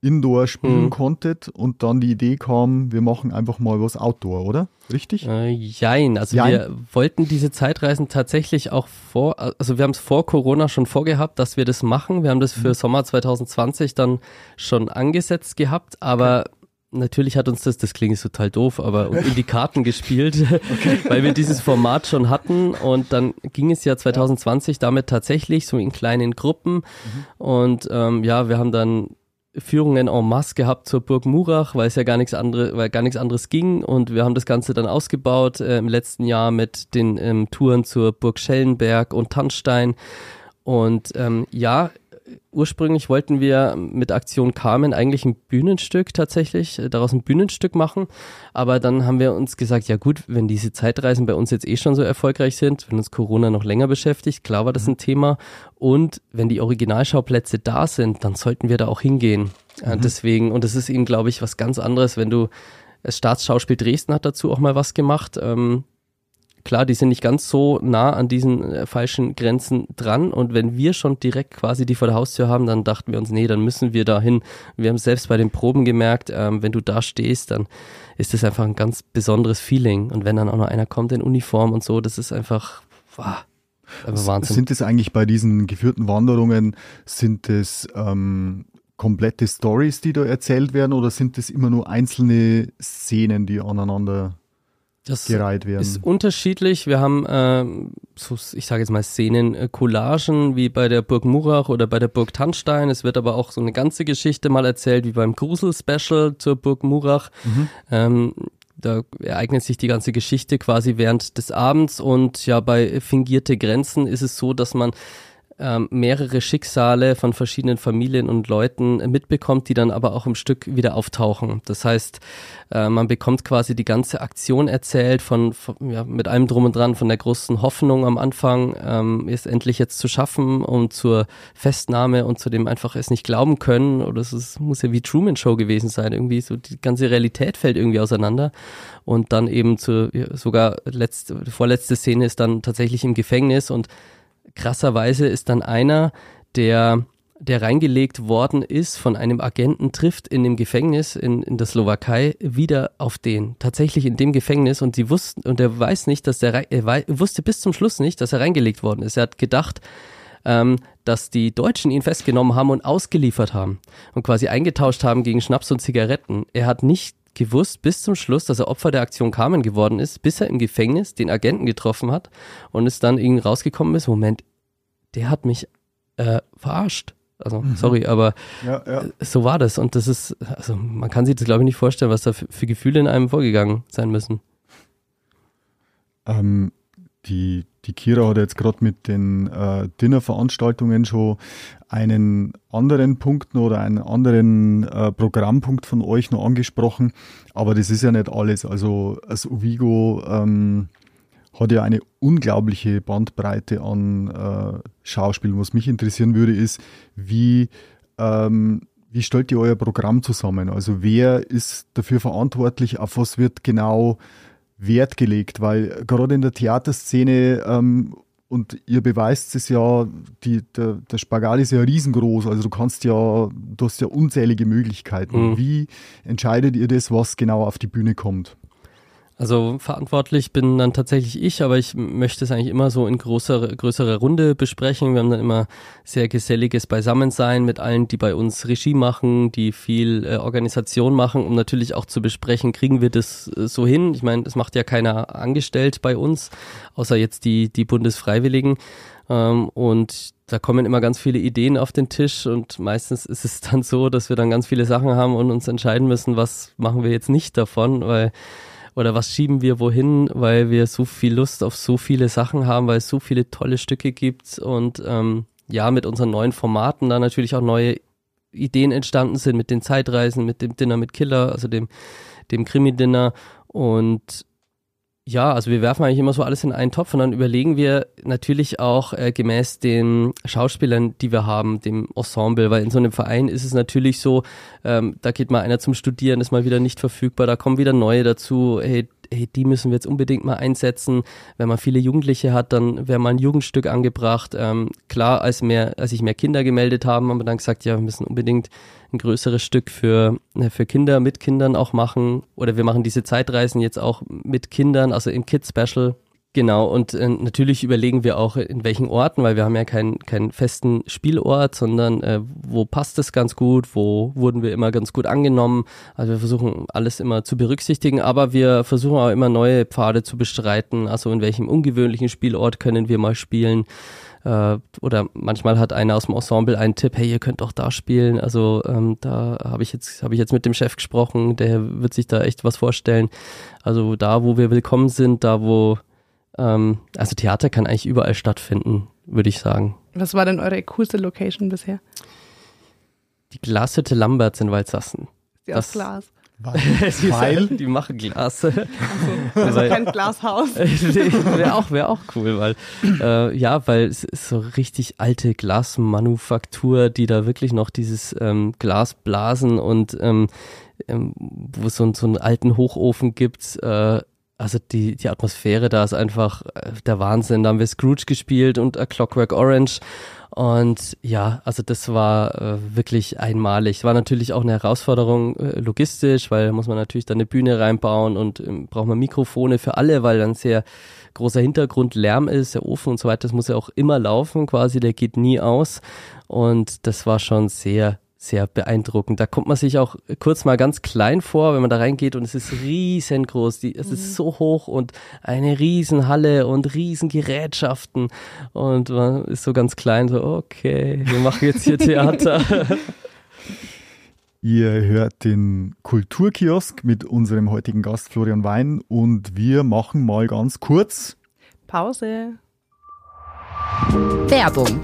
Indoor spielen mhm. konntet und dann die Idee kam, wir machen einfach mal was Outdoor, oder? Richtig? Äh, jein, also jein. wir wollten diese Zeitreisen tatsächlich auch vor, also wir haben es vor Corona schon vorgehabt, dass wir das machen. Wir haben das für mhm. Sommer 2020 dann schon angesetzt gehabt, aber okay natürlich hat uns das, das klingt total doof, aber in die Karten gespielt, okay. weil wir dieses Format schon hatten und dann ging es ja 2020 damit tatsächlich so in kleinen Gruppen mhm. und ähm, ja, wir haben dann Führungen en masse gehabt zur Burg Murach, weil es ja gar nichts anderes, weil gar nichts anderes ging und wir haben das Ganze dann ausgebaut äh, im letzten Jahr mit den ähm, Touren zur Burg Schellenberg und Tanzstein und ähm, ja, ursprünglich wollten wir mit Aktion Carmen eigentlich ein Bühnenstück tatsächlich, äh, daraus ein Bühnenstück machen. Aber dann haben wir uns gesagt, ja gut, wenn diese Zeitreisen bei uns jetzt eh schon so erfolgreich sind, wenn uns Corona noch länger beschäftigt, klar war das mhm. ein Thema. Und wenn die Originalschauplätze da sind, dann sollten wir da auch hingehen. Mhm. Deswegen, und das ist eben, glaube ich, was ganz anderes, wenn du das Staatsschauspiel Dresden hat dazu auch mal was gemacht. Ähm, klar, die sind nicht ganz so nah an diesen äh, falschen Grenzen dran. Und wenn wir schon direkt quasi die vor der Haustür haben, dann dachten wir uns, nee, dann müssen wir da hin. Wir haben selbst bei den Proben gemerkt, ähm, wenn du da stehst, dann ist das einfach ein ganz besonderes Feeling. Und wenn dann auch noch einer kommt in Uniform und so, das ist einfach, wow, einfach Wahnsinn. Sind es eigentlich bei diesen geführten Wanderungen, sind es ähm, komplette Stories, die da erzählt werden, oder sind es immer nur einzelne Szenen, die aneinander das gereiht werden. ist unterschiedlich. Wir haben, äh, so, ich sage jetzt mal Szenen, äh, Collagen wie bei der Burg Murach oder bei der Burg Tannstein. Es wird aber auch so eine ganze Geschichte mal erzählt, wie beim Grusel-Special zur Burg Murach. Mhm. Ähm, da ereignet sich die ganze Geschichte quasi während des Abends und ja, bei fingierte Grenzen ist es so, dass man ähm, mehrere Schicksale von verschiedenen Familien und Leuten mitbekommt, die dann aber auch im Stück wieder auftauchen. Das heißt, äh, man bekommt quasi die ganze Aktion erzählt von, von ja, mit allem drum und dran, von der großen Hoffnung am Anfang, ähm, es endlich jetzt zu schaffen und zur Festnahme und zu dem einfach es nicht glauben können. Oder es ist, muss ja wie Truman Show gewesen sein. Irgendwie so die ganze Realität fällt irgendwie auseinander. Und dann eben zu, sogar letzte, vorletzte Szene ist dann tatsächlich im Gefängnis und krasserweise ist dann einer, der der reingelegt worden ist von einem Agenten, trifft in dem Gefängnis in, in der Slowakei wieder auf den. Tatsächlich in dem Gefängnis und sie wussten, und er weiß nicht, dass der, er wusste bis zum Schluss nicht, dass er reingelegt worden ist. Er hat gedacht, ähm, dass die Deutschen ihn festgenommen haben und ausgeliefert haben und quasi eingetauscht haben gegen Schnaps und Zigaretten. Er hat nicht gewusst bis zum Schluss, dass er Opfer der Aktion Carmen geworden ist, bis er im Gefängnis den Agenten getroffen hat und es dann irgendwie rausgekommen ist, Moment, der hat mich äh, verarscht. Also, mhm. sorry, aber ja, ja. so war das. Und das ist, also man kann sich das, glaube ich, nicht vorstellen, was da für, für Gefühle in einem vorgegangen sein müssen. Ähm, die, die Kira hat jetzt gerade mit den äh, Dinnerveranstaltungen schon einen anderen Punkt oder einen anderen äh, Programmpunkt von euch noch angesprochen, aber das ist ja nicht alles. Also das Uvigo ähm, hat ja eine unglaubliche Bandbreite an äh, Schauspielen. Was mich interessieren würde, ist, wie, ähm, wie stellt ihr euer Programm zusammen? Also wer ist dafür verantwortlich? Auf was wird genau Wert gelegt? Weil gerade in der Theaterszene ähm, und ihr beweist es ja, die, der, der Spagat ist ja riesengroß, also du kannst ja, du hast ja unzählige Möglichkeiten. Mhm. Wie entscheidet ihr das, was genau auf die Bühne kommt? Also verantwortlich bin dann tatsächlich ich, aber ich möchte es eigentlich immer so in größere, größere Runde besprechen. Wir haben dann immer sehr geselliges Beisammensein mit allen, die bei uns Regie machen, die viel äh, Organisation machen, um natürlich auch zu besprechen, kriegen wir das äh, so hin. Ich meine, das macht ja keiner angestellt bei uns, außer jetzt die, die Bundesfreiwilligen. Ähm, und da kommen immer ganz viele Ideen auf den Tisch und meistens ist es dann so, dass wir dann ganz viele Sachen haben und uns entscheiden müssen, was machen wir jetzt nicht davon, weil oder was schieben wir wohin, weil wir so viel Lust auf so viele Sachen haben, weil es so viele tolle Stücke gibt und ähm, ja, mit unseren neuen Formaten da natürlich auch neue Ideen entstanden sind mit den Zeitreisen, mit dem Dinner mit Killer, also dem, dem Krimi-Dinner und ja, also wir werfen eigentlich immer so alles in einen Topf und dann überlegen wir natürlich auch äh, gemäß den Schauspielern, die wir haben, dem Ensemble, weil in so einem Verein ist es natürlich so, ähm, da geht mal einer zum Studieren, ist mal wieder nicht verfügbar, da kommen wieder neue dazu, hey, hey, die müssen wir jetzt unbedingt mal einsetzen. Wenn man viele Jugendliche hat, dann wäre mal ein Jugendstück angebracht. Ähm, klar, als mehr, als sich mehr Kinder gemeldet haben, haben wir dann gesagt, ja, wir müssen unbedingt ein größeres Stück für, äh, für Kinder mit Kindern auch machen. Oder wir machen diese Zeitreisen jetzt auch mit Kindern, also im Kids Special. Genau, und äh, natürlich überlegen wir auch, in welchen Orten, weil wir haben ja keinen keinen festen Spielort, sondern äh, wo passt es ganz gut, wo wurden wir immer ganz gut angenommen. Also wir versuchen alles immer zu berücksichtigen, aber wir versuchen auch immer neue Pfade zu bestreiten. Also in welchem ungewöhnlichen Spielort können wir mal spielen äh, oder manchmal hat einer aus dem Ensemble einen Tipp, hey, ihr könnt doch da spielen. Also ähm, da habe ich jetzt habe ich jetzt mit dem Chef gesprochen, der wird sich da echt was vorstellen. Also da, wo wir willkommen sind, da wo ähm, also Theater kann eigentlich überall stattfinden, würde ich sagen. Was war denn eure coolste Location bisher? Die Glashütte Lamberts in Waldsassen. Die aus Glas. Weil, die machen Glas. Also, also kein Glashaus. Wäre auch, wär auch cool, weil äh, ja, weil es ist so richtig alte Glasmanufaktur, die da wirklich noch dieses ähm, Glas blasen und ähm, ähm, wo es so, so einen alten Hochofen gibt. Äh, also die, die Atmosphäre da ist einfach äh, der Wahnsinn. Da haben wir Scrooge gespielt und A Clockwork Orange und ja, also das war äh, wirklich einmalig. War natürlich auch eine Herausforderung äh, logistisch, weil muss man natürlich dann eine Bühne reinbauen und ähm, braucht man Mikrofone für alle, weil dann sehr großer Hintergrund Lärm ist, der Ofen und so weiter. Das muss ja auch immer laufen quasi, der geht nie aus. Und das war schon sehr sehr beeindruckend. Da kommt man sich auch kurz mal ganz klein vor, wenn man da reingeht und es ist riesengroß. Die, es mhm. ist so hoch und eine Riesenhalle und Riesengerätschaften und man ist so ganz klein, so okay, wir machen jetzt hier Theater. Ihr hört den Kulturkiosk mit unserem heutigen Gast Florian Wein und wir machen mal ganz kurz Pause. Werbung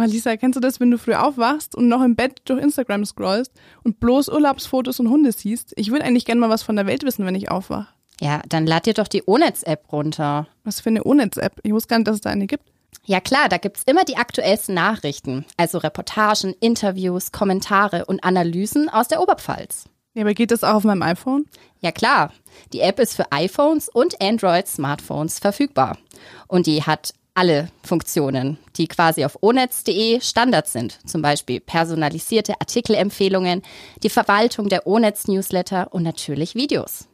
Oh, Lisa, kennst du das, wenn du früh aufwachst und noch im Bett durch Instagram scrollst und bloß Urlaubsfotos und Hunde siehst? Ich würde eigentlich gerne mal was von der Welt wissen, wenn ich aufwache. Ja, dann lad dir doch die Onetz-App runter. Was für eine Onetz-App? Ich wusste gar nicht, dass es da eine gibt. Ja klar, da gibt's immer die aktuellsten Nachrichten, also Reportagen, Interviews, Kommentare und Analysen aus der Oberpfalz. Ja, aber geht das auch auf meinem iPhone? Ja klar, die App ist für iPhones und Android-Smartphones verfügbar. Und die hat alle Funktionen, die quasi auf onetz.de Standard sind. Zum Beispiel personalisierte Artikelempfehlungen, die Verwaltung der Onetz-Newsletter und natürlich Videos.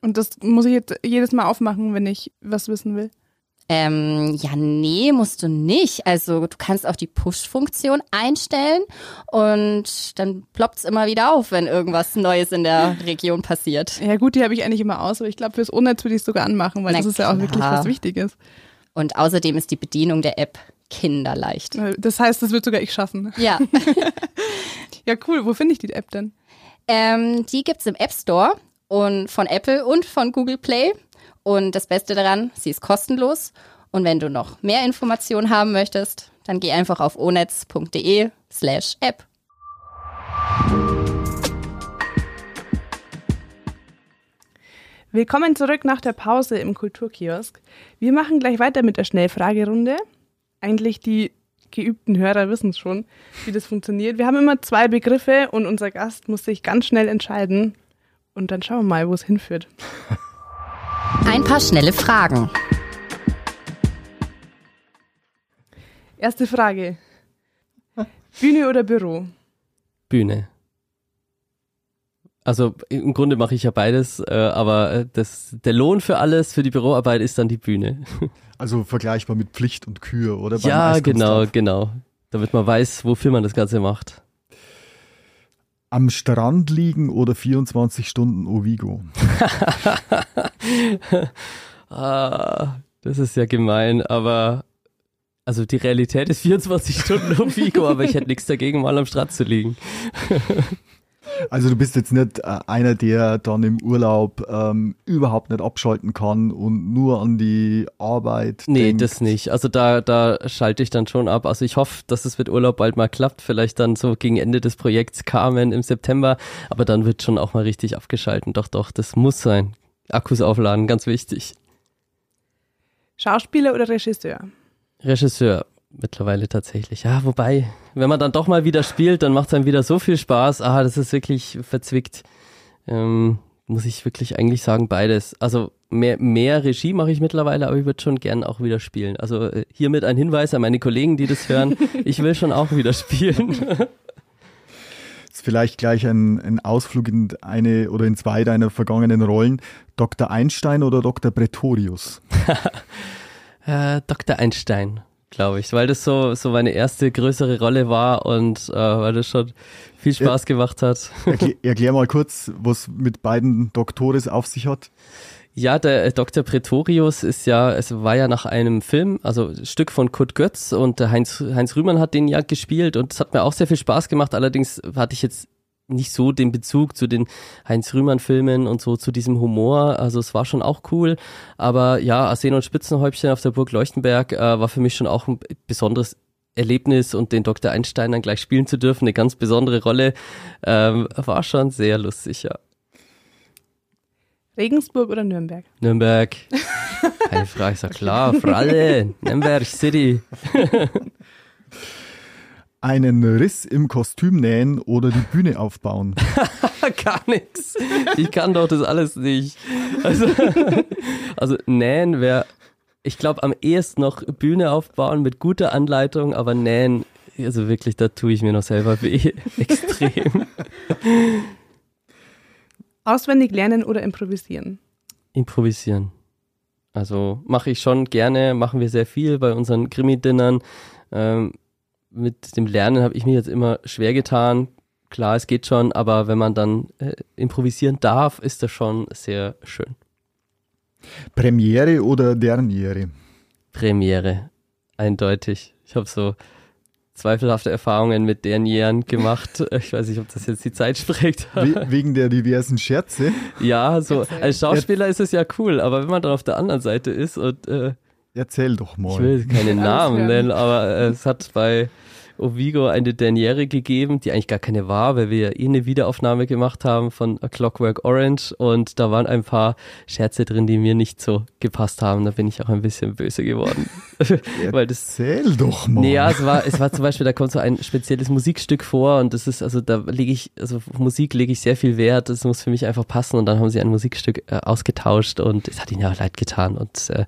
Und das muss ich jetzt jedes Mal aufmachen, wenn ich was wissen will. Ähm, ja, nee, musst du nicht. Also du kannst auch die Push-Funktion einstellen und dann ploppt's immer wieder auf, wenn irgendwas Neues in der Region passiert. Ja gut, die habe ich eigentlich immer aus, aber ich glaube, fürs Unnetz würde ich es sogar anmachen, weil Na das ist ja auch wirklich was Wichtiges. Und außerdem ist die Bedienung der App kinderleicht. Das heißt, das wird sogar ich schaffen. Ja, Ja, cool. Wo finde ich die App denn? ähm, die gibt's im App Store und von Apple und von Google Play. Und das Beste daran, sie ist kostenlos. Und wenn du noch mehr Informationen haben möchtest, dann geh einfach auf onetz.de slash app. Willkommen zurück nach der Pause im Kulturkiosk. Wir machen gleich weiter mit der Schnellfragerunde. Eigentlich die geübten Hörer wissen schon, wie das funktioniert. Wir haben immer zwei Begriffe und unser Gast muss sich ganz schnell entscheiden. Und dann schauen wir mal, wo es hinführt. Ein paar schnelle Fragen. Erste Frage. Bühne oder Büro? Bühne. Also im Grunde mache ich ja beides, äh, aber äh, das, der Lohn für alles, für die Büroarbeit ist dann die Bühne. Also vergleichbar mit Pflicht und Kür, oder? Ja, genau, genau. Damit man weiß, wofür man das Ganze macht. Am Strand liegen oder 24 Stunden Ovigo? Ah, das ist ja gemein, aber also die Realität ist 24 Stunden um Vigo, aber ich hätte nichts dagegen, mal am Strand zu liegen. Also du bist jetzt nicht äh, einer, der dann im Urlaub ähm, überhaupt nicht abschalten kann und nur an die Arbeit Nee, denkt. das nicht. Also da, da schalte ich dann schon ab. Also ich hoffe, dass es mit Urlaub bald mal klappt. Vielleicht dann so gegen Ende des Projekts Carmen im September. Aber dann wird schon auch mal richtig abgeschalten. Doch, doch, das muss sein. Akkus aufladen, ganz wichtig. Schauspieler oder Regisseur? Regisseur mittlerweile tatsächlich. Ja, wobei, wenn man dann doch mal wieder spielt, dann macht es einem wieder so viel Spaß. Ah, das ist wirklich verzwickt. Ähm, muss ich wirklich eigentlich sagen, beides. Also mehr, mehr Regie mache ich mittlerweile, aber ich würde schon gern auch wieder spielen. Also äh, hiermit ein Hinweis an meine Kollegen, die das hören. Ich will schon auch wieder spielen. Ist vielleicht gleich ein, ein Ausflug in eine oder in zwei deiner vergangenen Rollen. Dr. Einstein oder Dr. Pretorius? äh, Dr. Einstein, glaube ich, weil das so, so meine erste größere Rolle war und äh, weil das schon viel Spaß gemacht hat. Erklär, erklär mal kurz, was mit beiden Doktores auf sich hat. Ja, der äh, Dr. Pretorius ist ja, es war ja nach einem Film, also ein Stück von Kurt Götz und der Heinz, Heinz Rühmann hat den ja gespielt und es hat mir auch sehr viel Spaß gemacht. Allerdings hatte ich jetzt nicht so den Bezug zu den Heinz Rühmann Filmen und so zu diesem Humor. Also es war schon auch cool. Aber ja, Arsen und Spitzenhäubchen auf der Burg Leuchtenberg äh, war für mich schon auch ein besonderes Erlebnis und den Dr. Einstein dann gleich spielen zu dürfen, eine ganz besondere Rolle, ähm, war schon sehr lustig, ja. Regensburg oder Nürnberg? Nürnberg. Keine Frage, ist ja klar, für alle. Nürnberg City. Einen Riss im Kostüm nähen oder die Bühne aufbauen? Gar nichts. Ich kann doch das alles nicht. Also, also nähen wäre, ich glaube, am ehesten noch Bühne aufbauen mit guter Anleitung, aber nähen, also wirklich, da tue ich mir noch selber weh. Extrem. Auswendig lernen oder improvisieren? Improvisieren. Also mache ich schon gerne, machen wir sehr viel bei unseren Krimi-Dinnern. Ähm, mit dem Lernen habe ich mir jetzt immer schwer getan. Klar, es geht schon, aber wenn man dann äh, improvisieren darf, ist das schon sehr schön. Premiere oder Derniere? Premiere, eindeutig. Ich habe so zweifelhafte Erfahrungen mit Dernieren gemacht. Ich weiß nicht, ob das jetzt die Zeit springt. We wegen der diversen Scherze? ja, so als Schauspieler ist es ja cool, aber wenn man dann auf der anderen Seite ist und äh, erzähl doch mal. Ich will keine Namen nennen, aber es hat bei Ovigo eine Derniere gegeben, die eigentlich gar keine war, weil wir ja eh eine Wiederaufnahme gemacht haben von A Clockwork Orange und da waren ein paar Scherze drin, die mir nicht so gepasst haben. Da bin ich auch ein bisschen böse geworden. weil das Erzähl doch mal. Nee, ja, es war, es war zum Beispiel, da kommt so ein spezielles Musikstück vor und das ist, also da lege ich, also Musik lege ich sehr viel Wert, das muss für mich einfach passen und dann haben sie ein Musikstück äh, ausgetauscht und es hat ihnen ja auch leid getan und, äh,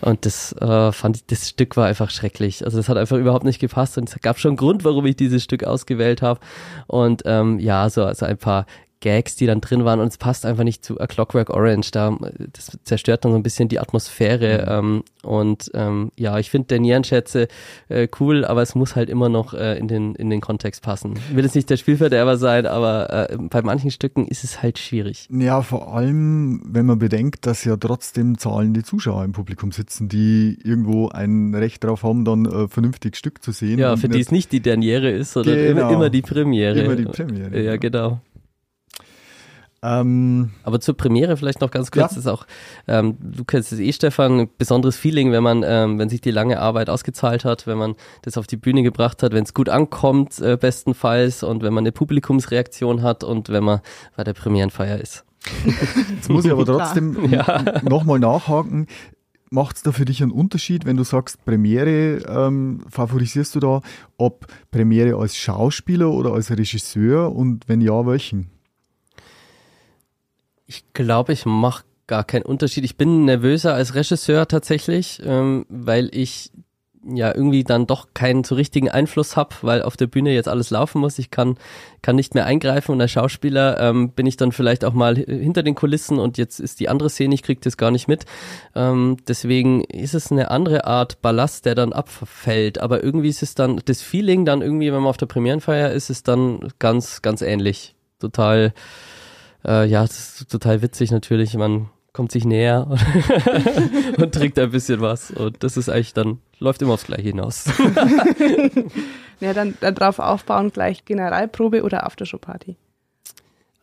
und das äh, fand ich, das Stück war einfach schrecklich. Also das hat einfach überhaupt nicht gepasst und es gab schon Grund, warum ich dieses Stück ausgewählt habe. Und ähm, ja, so also ein paar Gags, die dann drin waren und es passt einfach nicht zu A Clockwork Orange. Da, das zerstört dann so ein bisschen die Atmosphäre ähm, und ähm, ja, ich finde Dernierenschätze äh, cool, aber es muss halt immer noch äh, in, den, in den Kontext passen. Ich will jetzt nicht der Spielverderber sein, aber äh, bei manchen Stücken ist es halt schwierig. Ja, vor allem, wenn man bedenkt, dass ja trotzdem zahlende Zuschauer im Publikum sitzen, die irgendwo ein Recht darauf haben, dann äh, vernünftig Stück zu sehen. Ja, für die es nicht die Derniere ist, sondern Genau. immer, immer die Premiere. immer die Premiere. Ja, genau. Ähm, Aber zur Premiere vielleicht noch ganz kurz, Ja. ist auch, ähm, du kennst es eh, Stefan, ein besonderes Feeling, wenn man, ähm, wenn sich die lange Arbeit ausgezahlt hat, wenn man das auf die Bühne gebracht hat, wenn es gut ankommt, äh, bestenfalls, und wenn man eine Publikumsreaktion hat und wenn man bei der Premierenfeier ist. Jetzt muss ich aber trotzdem Ja. nochmal nachhaken. Macht es da für dich einen Unterschied, wenn du sagst, Premiere ähm, favorisierst du da, ob Premiere als Schauspieler oder als Regisseur und wenn ja, welchen? Ich glaube, ich mache gar keinen Unterschied. Ich bin nervöser als Regisseur tatsächlich, ähm, weil ich ja irgendwie dann doch keinen so richtigen Einfluss habe, weil auf der Bühne jetzt alles laufen muss. Ich kann, kann nicht mehr eingreifen und als Schauspieler ähm, bin ich dann vielleicht auch mal hinter den Kulissen und jetzt ist die andere Szene, ich krieg das gar nicht mit. Ähm, deswegen ist es eine andere Art Ballast, der dann abfällt. Aber irgendwie ist es dann, das Feeling dann irgendwie, wenn man auf der Premierenfeier ist, ist dann ganz, ganz ähnlich. Total, äh, ja, das ist total witzig natürlich. Man kommt sich näher und, und trinkt ein bisschen was. Und das ist eigentlich dann, läuft immer aufs Gleiche hinaus. Ja, dann darauf aufbauen, gleich Generalprobe oder Aftershow-Party.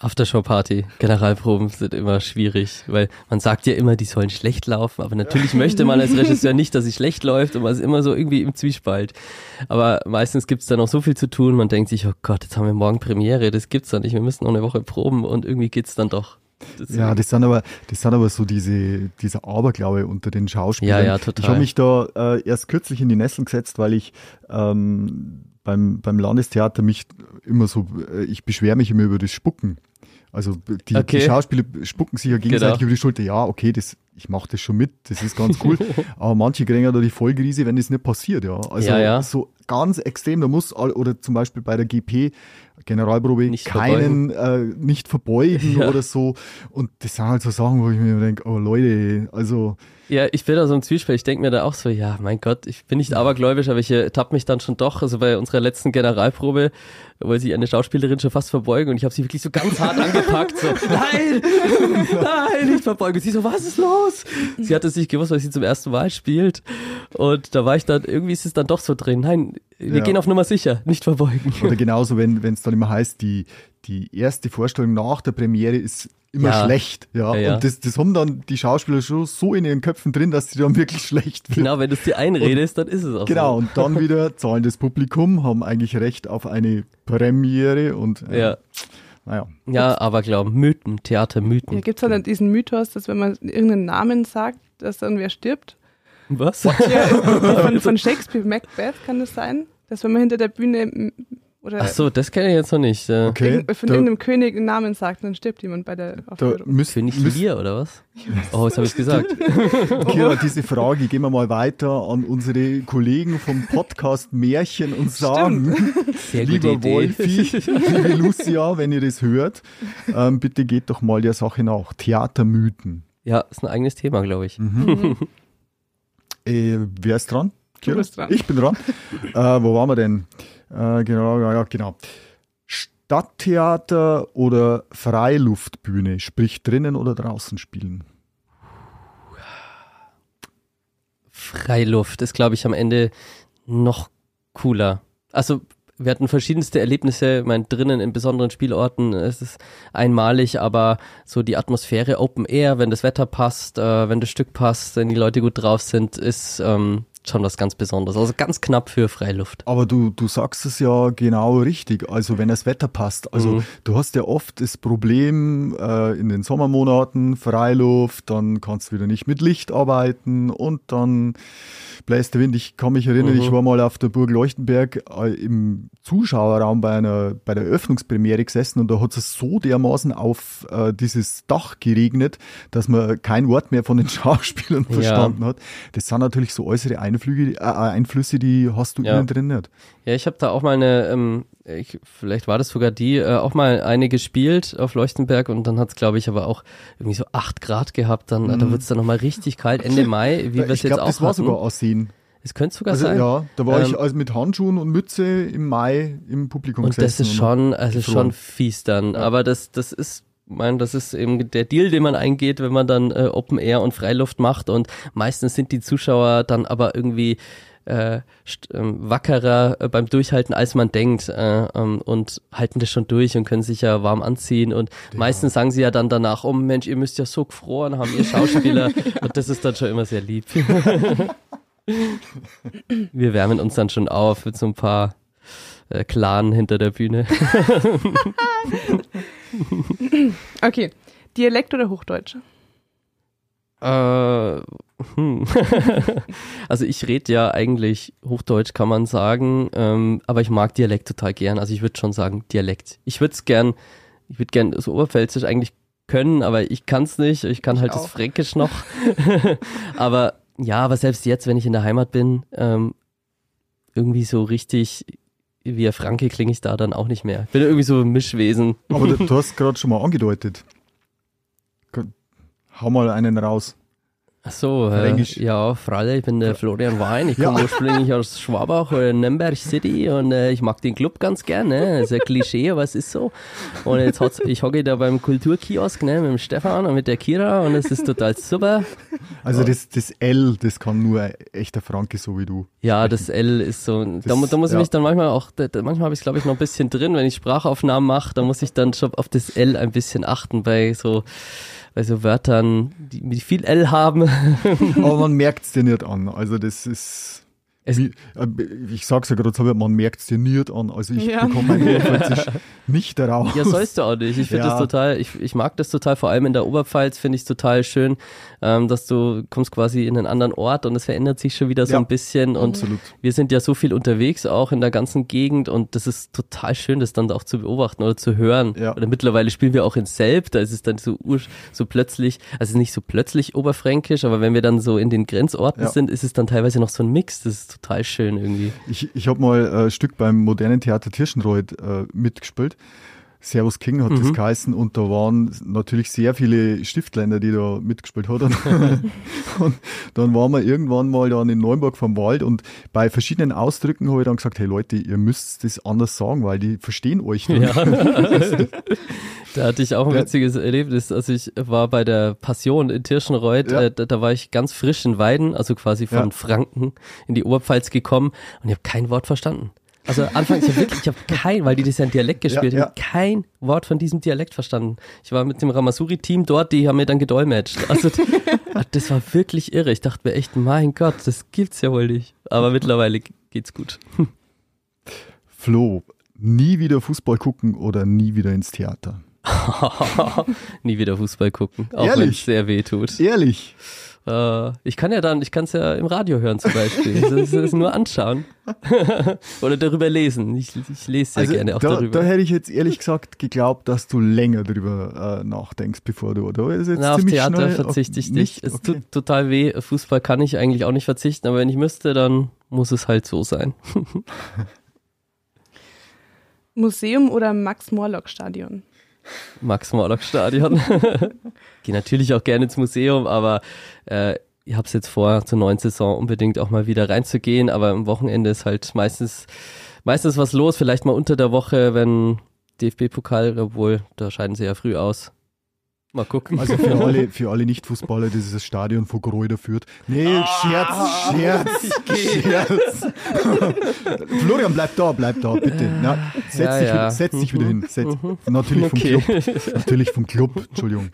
Aftershow-Party, Generalproben sind immer schwierig, weil man sagt ja immer, die sollen schlecht laufen, aber natürlich möchte man als Regisseur nicht, dass sie schlecht läuft und man ist immer so irgendwie im Zwiespalt. Aber meistens gibt's da noch so viel zu tun, man denkt sich, oh Gott, jetzt haben wir morgen Premiere, das gibt's doch nicht, wir müssen noch eine Woche proben und irgendwie geht's dann doch. Deswegen- Ja, das sind aber, das sind aber so diese, dieser Aberglaube unter den Schauspielern. Ja, ja, total. Ich habe mich da äh, erst kürzlich in die Nesseln gesetzt, weil ich ähm, beim, beim Landestheater mich immer so, äh, ich beschwere mich immer über das Spucken. Also die, Okay. die Schauspieler spucken sich ja gegenseitig Genau. über die Schulter. Ja, okay, das, ich mache das schon mit, das ist ganz cool. aber manche kriegen ja da die Vollkrise, wenn das nicht passiert. Ja, also Ja, ja. so ganz extrem. Da muss oder zum Beispiel bei der GP Generalprobe Nicht keinen äh, nicht verbeugen Ja. oder so. Und das sind halt so Sachen, wo ich mir denke, oh Leute, also Ja, ich bin da so im Zwiespalt. Ich denke mir da auch so, ja, mein Gott, ich bin nicht abergläubisch, aber ich ertappe mich dann schon doch. Also bei unserer letzten Generalprobe wollte sich eine Schauspielerin schon fast verbeugen und ich habe sie wirklich so ganz hart angepackt. So, nein, nein, nicht verbeugen. Sie so, was ist los? Sie hatte es nicht gewusst, weil sie zum ersten Mal spielt. Und da war ich dann, irgendwie ist es dann doch so drin. Nein, wir Ja. gehen auf Nummer sicher, nicht verbeugen. Oder genauso, wenn es dann immer heißt, die, die erste Vorstellung nach der Premiere ist immer Ja. schlecht. Ja, Ja, ja. Und das, das haben dann die Schauspieler schon so in ihren Köpfen drin, dass sie dann wirklich schlecht wird. Genau, wenn du es dir einredest, dann ist es auch Genau, so. und dann wieder zahlendes Publikum haben eigentlich Recht auf eine Premiere und äh, Ja, naja. ja, Aberglauben, Mythen, Theatermythen. Ja, gibt's dann diesen Mythos, dass wenn man irgendeinen Namen sagt, dass dann wer stirbt? Was? Ja, von, von Shakespeare Macbeth kann das sein? Dass wenn man hinter der Bühne oder Ach so, das kenne ich jetzt noch nicht. Äh, Okay. irgend, von da, irgendeinem König einen Namen sagt, dann stirbt jemand bei der da Aufführung. müsst, König müsst, Lear oder was? Oh, jetzt habe ich gesagt. Kira, diese Frage gehen wir mal weiter an unsere Kollegen vom Podcast Märchen und sagen, Sehr lieber. Wolfi, liebe Lucia, wenn ihr das hört, ähm, bitte geht doch mal der Sache nach. Theatermythen. Ja, ist ein eigenes Thema, glaube ich. Äh, wer ist dran? Kira? bist dran. Ich bin dran. äh, wo waren wir denn? Äh, genau, ja, ja, genau. Stadttheater oder Freiluftbühne, sprich drinnen oder draußen spielen? Freiluft ist, glaube ich, am Ende noch cooler. Also wir hatten verschiedenste Erlebnisse, ich meine, drinnen in besonderen Spielorten, es ist einmalig, aber so die Atmosphäre Open Air, wenn das Wetter passt, äh, wenn das Stück passt, wenn die Leute gut drauf sind, ist ähm, schon was ganz Besonderes. Also ganz knapp für Freiluft. Aber du, du sagst es ja genau richtig. Also wenn das Wetter passt. Also Mhm. du hast ja oft das Problem äh, in den Sommermonaten Freiluft, dann kannst du wieder nicht mit Licht arbeiten und dann bläst der Wind. Ich kann mich erinnern, Mhm. ich war mal auf der Burg Leuchtenberg äh, im Zuschauerraum bei einer bei der Eröffnungspremiere gesessen und da hat es so dermaßen auf äh, dieses Dach geregnet, dass man kein Wort mehr von den Schauspielern Ja. verstanden hat. Das sind natürlich so äußere Einflüge, äh, Einflüsse, die hast du Ja. innen drin nicht. Ja, ich habe da auch mal eine, ähm, ich, vielleicht war das sogar die, äh, auch mal eine gespielt auf Leuchtenberg und dann hat's, glaube ich, aber auch irgendwie so acht Grad gehabt. Dann, Da wird's dann nochmal richtig kalt, Ende Mai, wie wir es ich jetzt glaube, auch das war hatten. sogar Aussehen. Es könnte sogar Also, sein. ja, da war ich Ähm, also mit Handschuhen und Mütze im Mai im Publikum Und das gesessen. ist schon, also schon fies dann. Aber das, das ist, mein, das ist eben der Deal, den man eingeht, wenn man dann äh, Open Air und Freiluft macht. Und meistens sind die Zuschauer dann aber irgendwie äh, ähm, wackerer äh, beim Durchhalten, als man denkt äh, ähm, und halten das schon durch und können sich ja warm anziehen und meistens sagen sie ja dann danach, oh Mensch, ihr müsst ja so gefroren haben, ihr Schauspieler und das ist dann schon immer sehr lieb. Wir wärmen uns dann schon auf mit so ein paar äh, Clan hinter der Bühne. Okay. Dialekt oder Hochdeutsch? Äh, hm. also ich rede ja eigentlich Hochdeutsch, kann man sagen, ähm, aber ich mag Dialekt total gern. Also ich würde schon sagen Dialekt. Ich würde es gern, ich würde gern so Oberpfälzisch eigentlich können, aber ich kann es nicht. Ich kann Ich halt auch. das Fränkisch noch. aber ja, aber selbst jetzt, wenn ich in der Heimat bin, ähm, irgendwie so richtig wie ein Franke klinge ich da dann auch nicht mehr. Ich bin irgendwie so ein Mischwesen. Aber du, du hast gerade schon mal angedeutet. Hau mal einen raus. Ach so, äh, ja, Fralle, ich bin der Florian Wein. Ich Ja. komme ursprünglich aus Schwabach, äh, Nürnberg City und äh, ich mag den Club ganz gern. Ne? Das ist ein Klischee, aber es ist so. Und jetzt hat's, ich hocke da beim Kulturkiosk ne, mit dem Stefan und mit der Kira und es ist total super. Also das, das L, das kann nur ein echter Franke so wie du. Ja, das L ist so. Da, mu- da muss ich ja. mich dann manchmal auch, da, da, manchmal habe ich es glaube ich noch ein bisschen drin, wenn ich Sprachaufnahmen mache, da muss ich dann schon auf das L ein bisschen achten bei so, bei so Wörtern, die, die viel L haben. Aber man merkt es dir nicht an. Also das ist... Es- äh, ich sag's ja gerade selber, man merkt es dir nicht an. Also ich Ja. bekomme mein Oberpfälzisch nicht daraus. Ja, sollst du auch nicht. Ich finde Ja. das total, ich, ich mag das total, vor allem in der Oberpfalz finde ich es total schön, ähm, dass du kommst quasi in einen anderen Ort und es verändert sich schon wieder so Ja, ein bisschen und Absolut. wir sind ja so viel unterwegs auch in der ganzen Gegend und das ist total schön, das dann auch zu beobachten oder zu hören. Ja. Oder mittlerweile spielen wir auch in Selb, da ist es dann so, so plötzlich, also nicht so plötzlich oberfränkisch, aber wenn wir dann so in den Grenzorten sind, ist es dann teilweise noch so ein Mix, das ist total schön irgendwie. Ich, ich habe mal äh, ein Stück beim modernen Theater Tirschenreuth äh, mitgespielt. Servus King hat das Mhm. geheißen und da waren natürlich sehr viele Stiftländer, die da mitgespielt haben. und dann waren wir irgendwann mal dann in Neuenburg vom Wald und bei verschiedenen Ausdrücken habe ich dann gesagt, hey Leute, ihr müsst das anders sagen, weil die verstehen euch nicht. Ja. da hatte ich auch ein Ja. witziges Erlebnis. Also ich war bei der Passion in Tirschenreuth, Ja. äh, da, da war ich ganz frisch in Weiden, also quasi von. Franken in die Oberpfalz gekommen und ich habe kein Wort verstanden. Also anfangs, ich habe wirklich, ich habe kein, weil die das ja in Dialekt gespielt Ja, ja. haben, kein Wort von diesem Dialekt verstanden. Ich war mit dem Ramasuri-Team dort, die haben mir dann gedolmetscht. Also das war wirklich irre. Ich dachte mir echt, mein Gott, das gibt's ja wohl nicht. Aber mittlerweile geht's gut. Flo, nie wieder Fußball gucken oder nie wieder ins Theater. Nie wieder Fußball gucken, auch wenn es sehr weh tut. Ehrlich. Äh, ich kann ja dann, ich kann es ja im Radio hören zum Beispiel. Das ist, nur anschauen. Oder darüber lesen. Ich, ich lese sehr Also gerne auch da, darüber. da hätte ich jetzt ehrlich gesagt geglaubt, dass du länger drüber äh, nachdenkst, bevor du, oder? Ist jetzt Na, auf Theater schnell- verzichte ich auf- nicht. Es tut total weh. Fußball kann ich eigentlich auch nicht verzichten, aber wenn ich müsste, dann muss es halt so sein. Museum oder Max-Morlock-Stadion? Max-Morlock-Stadion. Gehe natürlich auch gerne ins Museum, aber äh, ich habe es jetzt vor, zur neuen Saison unbedingt auch mal wieder reinzugehen, aber am Wochenende ist halt meistens, meistens was los, vielleicht mal unter der Woche, wenn DFB-Pokal, obwohl, da scheiden sie ja früh aus. Mal gucken. Also für alle, für alle Nicht-Fußballer, das ist das Stadion vor Gräuter führt. Nee, Ah. Scherz, Scherz, Scherz. Florian, bleib da, bleib da, bitte. Na, setz Ja, dich, ja. Mhm. Wieder, setz dich wieder hin. Setz, natürlich vom Okay. Club. Natürlich vom Club, Entschuldigung.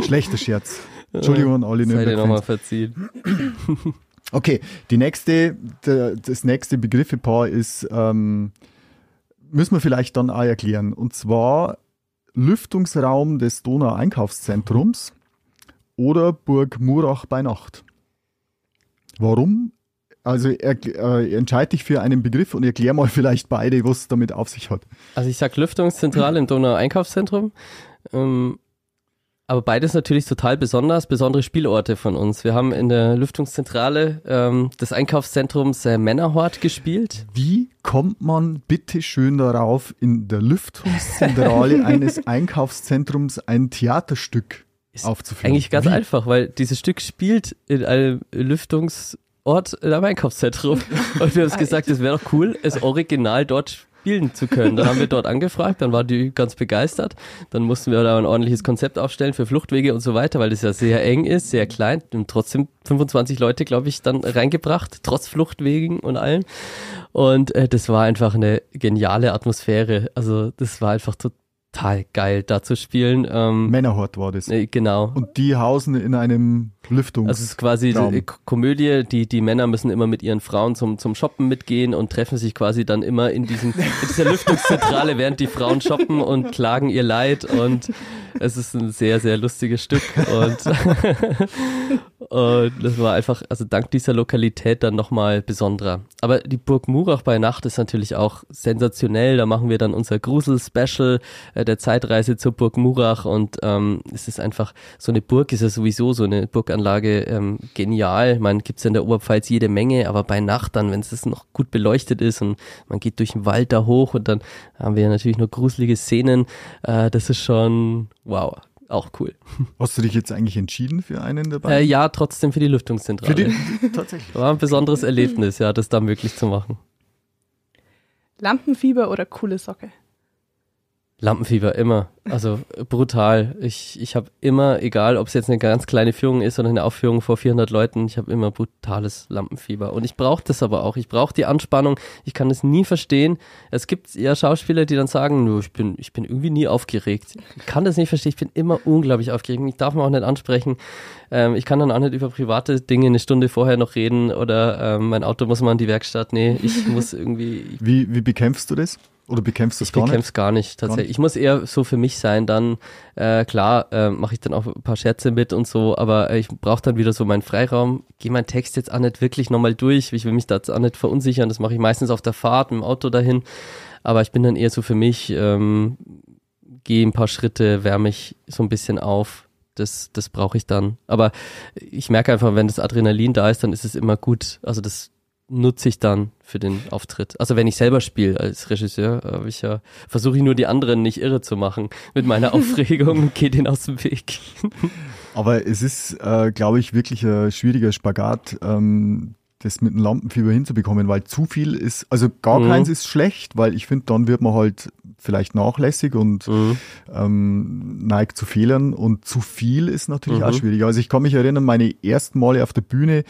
Schlechter Scherz. Entschuldigung an alle Seid ihr nochmal verziehen. Okay, die nächste, das nächste Begriffepaar ist, ähm, müssen wir vielleicht dann auch erklären. Und zwar Lüftungsraum des Donau-Einkaufszentrums oder Burg Murach bei Nacht. Warum? Also äh, entscheide dich für einen Begriff und erklär mal vielleicht beide, was es damit auf sich hat. Also ich sag Lüftungszentrale im Donau-Einkaufszentrum. Ähm, aber beides natürlich total besonders, besondere Spielorte von uns. Wir haben in der Lüftungszentrale ähm, des Einkaufszentrums äh, Männerhort gespielt. Wie kommt man bitte schön darauf, in der Lüftungszentrale eines Einkaufszentrums ein Theaterstück Ist aufzuführen? Eigentlich ganz Wie? einfach, weil dieses Stück spielt in einem Lüftungsort in einem Einkaufszentrum. Und wir haben uns gesagt, es wäre doch cool, es original dort spielen zu können. Dann haben wir dort angefragt, dann war die ganz begeistert. Dann mussten wir da ein ordentliches Konzept aufstellen für Fluchtwege und so weiter, weil das ja sehr eng ist, sehr klein und trotzdem 25 Leute, glaube ich, dann reingebracht, trotz Fluchtwegen und allem. Und äh, das war einfach eine geniale Atmosphäre. Also das war einfach total geil, da zu spielen. Ähm, Männerhort war das. äh, genau. Und die hausen in einem Lüftungs... Also es ist quasi Raum. die K- Komödie, die, die Männer müssen immer mit ihren Frauen zum, zum Shoppen mitgehen und treffen sich quasi dann immer in, diesem, in dieser Lüftungszentrale, während die Frauen shoppen und klagen ihr Leid und es ist ein sehr, sehr lustiges Stück und, und das war einfach, also dank dieser Lokalität dann nochmal besonderer. Aber die Burg Murach bei Nacht ist natürlich auch sensationell, da machen wir dann unser Grusel-Special äh, der Zeitreise zur Burg Murach und ähm, es ist einfach, so eine Burg ist ja sowieso so eine Burganlage ähm, genial. Man gibt's ja in der Oberpfalz jede Menge, aber bei Nacht dann, wenn es noch gut beleuchtet ist und man geht durch den Wald da hoch und dann haben wir natürlich noch gruselige Szenen, äh, das ist schon wow, auch cool. Hast du dich jetzt eigentlich entschieden für einen dabei? Äh, ja, trotzdem für die Lüftungszentrale. für den, tatsächlich. War ein besonderes Erlebnis, ja, das da möglich zu machen. Lampenfieber oder coole Socke? Lampenfieber, immer. Also brutal. Ich, ich habe immer, egal ob es jetzt eine ganz kleine Führung ist oder eine Aufführung vor 400 Leuten, ich habe immer brutales Lampenfieber. Und ich brauche das aber auch. Ich brauche die Anspannung. Ich kann es nie verstehen. Es gibt ja Schauspieler, die dann sagen, "Nö, ich bin, ich bin irgendwie nie aufgeregt. Ich kann das nicht verstehen. Ich bin immer unglaublich aufgeregt. Ich darf man auch nicht ansprechen. Ähm, ich kann dann auch nicht über private Dinge eine Stunde vorher noch reden oder ähm, mein Auto muss mal in die Werkstatt. Nee, ich muss irgendwie, Wie, wie bekämpfst du das? Oder bekämpfst du es ich gar nicht? bekämpfe es gar nicht, tatsächlich. Ich muss eher so für mich sein, dann, äh, klar, äh, mache ich dann auch ein paar Scherze mit und so, aber äh, ich brauche dann wieder so meinen Freiraum, gehe meinen Text jetzt auch nicht wirklich nochmal durch, ich will mich da jetzt auch nicht verunsichern, das mache ich meistens auf der Fahrt dem Auto dahin, aber ich bin dann eher so für mich, ähm, gehe ein paar Schritte, wärme mich so ein bisschen auf, das, das brauche ich dann. Aber ich merke einfach, wenn das Adrenalin da ist, dann ist es immer gut, also das nutze ich dann für den Auftritt. Also wenn ich selber spiele als Regisseur, habe ich ja, versuche ich nur die anderen nicht irre zu machen mit meiner Aufregung gehe denen aus dem Weg. Aber es ist, äh, glaube ich, wirklich ein schwieriger Spagat, ähm, das mit dem Lampenfieber hinzubekommen, weil zu viel ist, also gar Mhm. keins ist schlecht, weil ich finde, dann wird man halt vielleicht nachlässig und Mhm. ähm, neigt zu Fehlern und zu viel ist natürlich Mhm. auch schwierig. Also ich kann mich erinnern, meine ersten Male auf der Bühne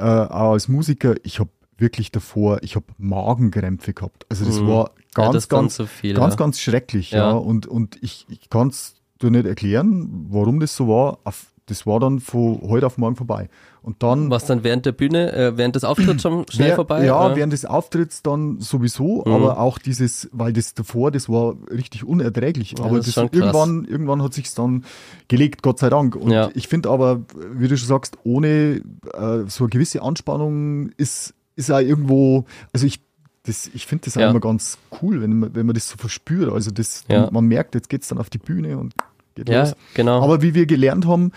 äh, auch als Musiker, ich habe wirklich davor, ich habe Magenkrämpfe gehabt. Also das Mhm. war ja, ganz, das ist dann ganz, zu viel. ganz, ja. ganz schrecklich. Ja. Ja. Und, und ich, ich kann es dir nicht erklären, warum das so war. Das war dann von heute auf morgen vorbei. Und dann Was dann während der Bühne, äh, während des Auftritts schon schnell Wer- vorbei? Ja, oder? während des Auftritts dann sowieso, Mhm. aber auch dieses, weil das davor, das war richtig unerträglich. Ja, aber das das schon krass. irgendwann, irgendwann hat sich's dann gelegt, Gott sei Dank. Und Ja. ich finde aber, wie du schon sagst, ohne äh, so eine gewisse Anspannung ist, ist auch irgendwo, also ich das, ich finde das auch Ja. immer ganz cool, wenn man, wenn man das so verspürt. Also das, Ja. man merkt, jetzt geht's dann auf die Bühne und geht ja, los. genau. Aber wie wir gelernt haben,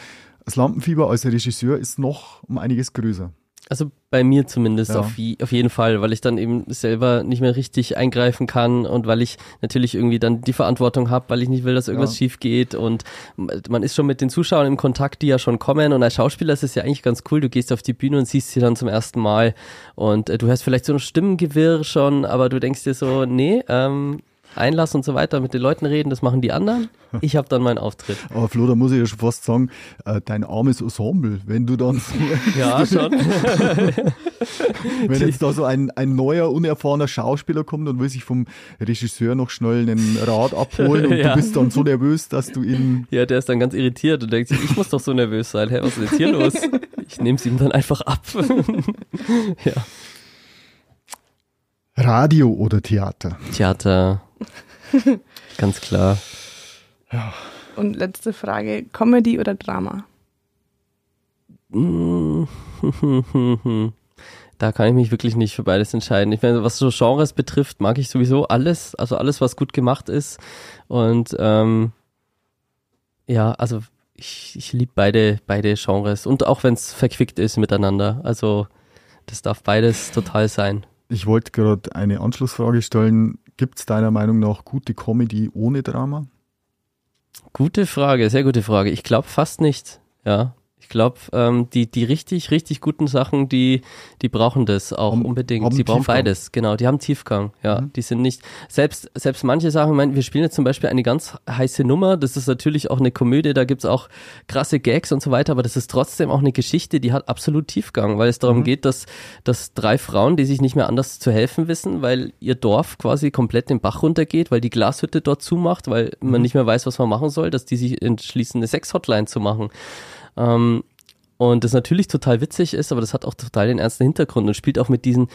das Lampenfieber als Regisseur ist noch um einiges größer. Also bei mir zumindest Ja. auf, auf jeden Fall, weil ich dann eben selber nicht mehr richtig eingreifen kann und weil ich natürlich irgendwie dann die Verantwortung habe, weil ich nicht will, dass irgendwas Ja. schief geht und man ist schon mit den Zuschauern im Kontakt, die ja schon kommen und als Schauspieler ist es ja eigentlich ganz cool, du gehst auf die Bühne und siehst sie dann zum ersten Mal und äh, du hörst vielleicht so ein Stimmengewirr schon, aber du denkst dir so, nee, ähm, Einlass und so weiter, mit den Leuten reden, das machen die anderen. Ich habe dann meinen Auftritt. Aber Flo, da muss ich ja schon fast sagen, äh, dein armes Ensemble, wenn du dann so, Ja, schon. wenn jetzt da so ein, ein neuer, unerfahrener Schauspieler kommt und will sich vom Regisseur noch schnell einen Rat abholen und Ja. du bist dann so nervös, dass du ihn Ja, der ist dann ganz irritiert und denkt sich, ich muss doch so nervös sein. Hä, was ist jetzt hier los? Ich nehme es ihm dann einfach ab. ja. Radio oder Theater? Theater. Ganz klar. Und letzte Frage, Comedy oder Drama? Da kann ich mich wirklich nicht für beides entscheiden. Ich meine, was so Genres betrifft, mag ich sowieso alles. Also alles, was gut gemacht ist. Und ähm, ja, also ich, ich liebe beide, beide Genres. Und auch wenn es verquickt ist miteinander. Also das darf beides total sein. Ich wollte gerade eine Anschlussfrage stellen. Gibt es deiner Meinung nach gute Comedy ohne Drama? Gute Frage, sehr gute Frage. Ich glaube fast nicht. Ja, ich glaube, ähm, die die richtig richtig guten Sachen, die die brauchen das auch Haben- unbedingt. haben Sie brauchen Tiefgang. beides. Genau, die haben Tiefgang. Ja, Mhm. die sind nicht selbst selbst manche Sachen. Ich meine, wir spielen jetzt zum Beispiel eine ganz heiße Nummer. Das ist natürlich auch eine Komödie. Da gibt's auch krasse Gags und so weiter. Aber das ist trotzdem auch eine Geschichte, die hat absolut Tiefgang, weil es darum Mhm. geht, dass dass drei Frauen, die sich nicht mehr anders zu helfen wissen, weil ihr Dorf quasi komplett den Bach runtergeht, weil die Glashütte dort zumacht, weil man nicht mehr weiß, was man machen soll, dass die sich entschließen, eine Sex-Hotline zu machen. Ähm, und das natürlich total witzig ist, aber das hat auch total den ernsten Hintergrund und spielt auch mit diesen,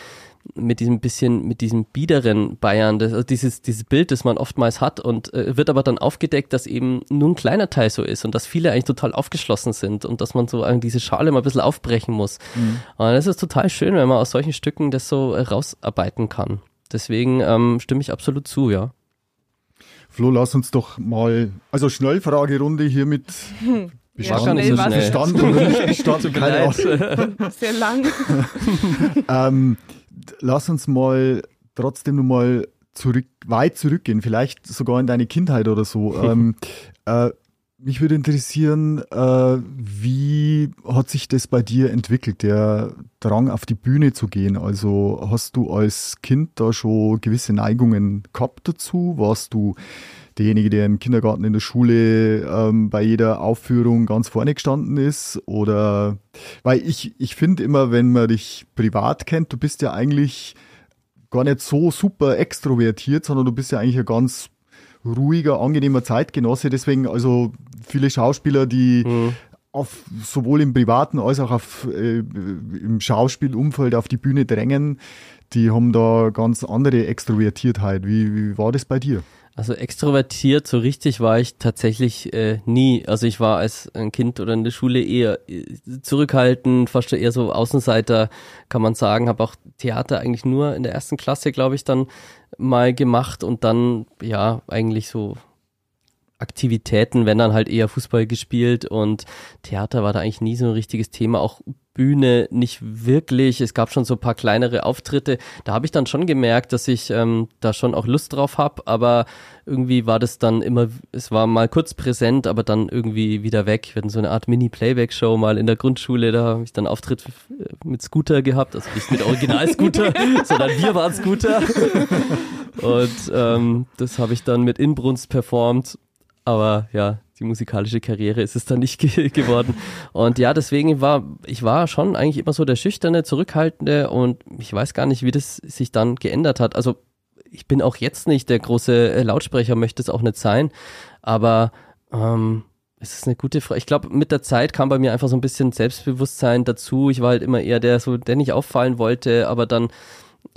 mit diesem bisschen, mit diesem biederen Bayern, das, also dieses, dieses Bild, das man oftmals hat und äh, wird aber dann aufgedeckt, dass eben nur ein kleiner Teil so ist und dass viele eigentlich total aufgeschlossen sind und dass man so äh, diese Schale mal ein bisschen aufbrechen muss. Und das ist total schön, wenn man aus solchen Stücken das so äh, rausarbeiten kann. Deswegen ähm, stimme ich absolut zu, ja. Flo, lass uns doch mal, also Schnellfragerunde hier mit War gar nicht so schnell schnell. Bestand oder nicht Bestand, keine Ahnung. Sehr lang. Ähm, lass uns mal trotzdem noch mal zurück, weit zurückgehen, vielleicht sogar in deine Kindheit oder so. ähm, äh, mich würde interessieren, äh, wie hat sich das bei dir entwickelt, der Drang auf die Bühne zu gehen? Also hast du als Kind da schon gewisse Neigungen gehabt dazu? Warst du derjenige, der im Kindergarten, in der Schule ähm, bei jeder Aufführung ganz vorne gestanden ist? Oder weil ich, ich finde immer, wenn man dich privat kennt, du bist ja eigentlich gar nicht so super extrovertiert, sondern du bist ja eigentlich ein ganz ruhiger, angenehmer Zeitgenosse. Deswegen also viele Schauspieler, die Mhm. auf, sowohl im privaten als auch auf, äh, im Schauspielumfeld auf die Bühne drängen, die haben da ganz andere Extrovertiertheit. Wie, wie war das bei dir? Also extrovertiert, so richtig war ich tatsächlich äh, nie. Also ich war als ein Kind oder in der Schule eher äh, zurückhaltend, fast eher so Außenseiter, kann man sagen. Habe auch Theater eigentlich nur in der ersten Klasse, glaube ich, dann mal gemacht und dann, ja, eigentlich so Aktivitäten, wenn dann halt eher Fußball gespielt und Theater war da eigentlich nie so ein richtiges Thema, auch Bühne nicht wirklich. Es gab schon so ein paar kleinere Auftritte. Da habe ich dann schon gemerkt, dass ich ähm, da schon auch Lust drauf habe, aber irgendwie war das dann immer, es war mal kurz präsent, aber dann irgendwie wieder weg. Wir hatten so eine Art Mini-Playback-Show mal in der Grundschule, da habe ich dann Auftritt mit Scooter gehabt, also nicht mit Original-Scooter, sondern wir waren Scooter. Und ähm, das habe ich dann mit Inbrunst performt. Aber ja, die musikalische Karriere ist es dann nicht ge geworden. Und ja, deswegen war, ich war schon eigentlich immer so der Schüchterne, Zurückhaltende und ich weiß gar nicht, wie das sich dann geändert hat. Also ich bin auch jetzt nicht der große äh, Lautsprecher, möchte es auch nicht sein. Aber ähm, es ist eine gute Frage. Ich glaube, mit der Zeit kam bei mir einfach so ein bisschen Selbstbewusstsein dazu. Ich war halt immer eher der, so, der nicht auffallen wollte, aber dann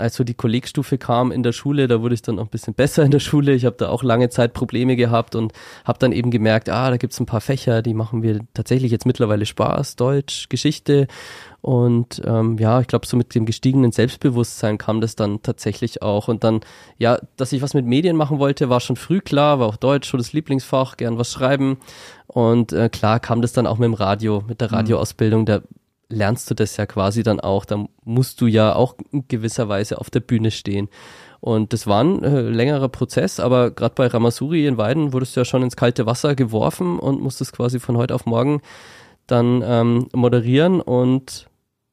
als so die Kollegstufe kam in der Schule, da wurde ich dann auch ein bisschen besser in der Schule. Ich habe da auch lange Zeit Probleme gehabt und habe dann eben gemerkt, ah, da gibt's ein paar Fächer, die machen mir tatsächlich jetzt mittlerweile Spaß, Deutsch, Geschichte. Und ähm, ja, ich glaube, so mit dem gestiegenen Selbstbewusstsein kam das dann tatsächlich auch. Und dann, ja, dass ich was mit Medien machen wollte, war schon früh klar, war auch Deutsch schon das Lieblingsfach, gern was schreiben. Und äh, klar kam das dann auch mit dem Radio, mit der Radioausbildung. Da lernst du das ja quasi dann auch. Da musst du ja auch in gewisser Weise auf der Bühne stehen. Und das war ein äh, längerer Prozess, aber gerade bei Ramasuri in Weiden wurdest du ja schon ins kalte Wasser geworfen und musstest quasi von heute auf morgen dann ähm, moderieren und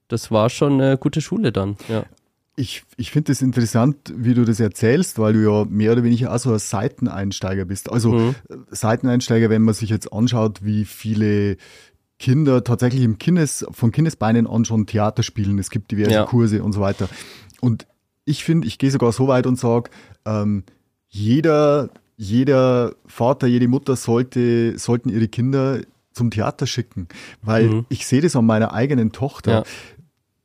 das war schon eine gute Schule dann, ja. Ich, ich finde es das interessant, wie du das erzählst, weil du ja mehr oder weniger auch so ein Seiteneinsteiger bist. Also mhm. Seiteneinsteiger, wenn man sich jetzt anschaut, wie viele Kinder tatsächlich im Kindes, von Kindesbeinen an schon Theater spielen. Es gibt diverse ja. Kurse und so weiter. Und ich finde, ich gehe sogar so weit und sage, ähm, jeder, jeder Vater, jede Mutter sollte, sollten ihre Kinder zum Theater schicken. Weil mhm. ich sehe das an meiner eigenen Tochter. Ja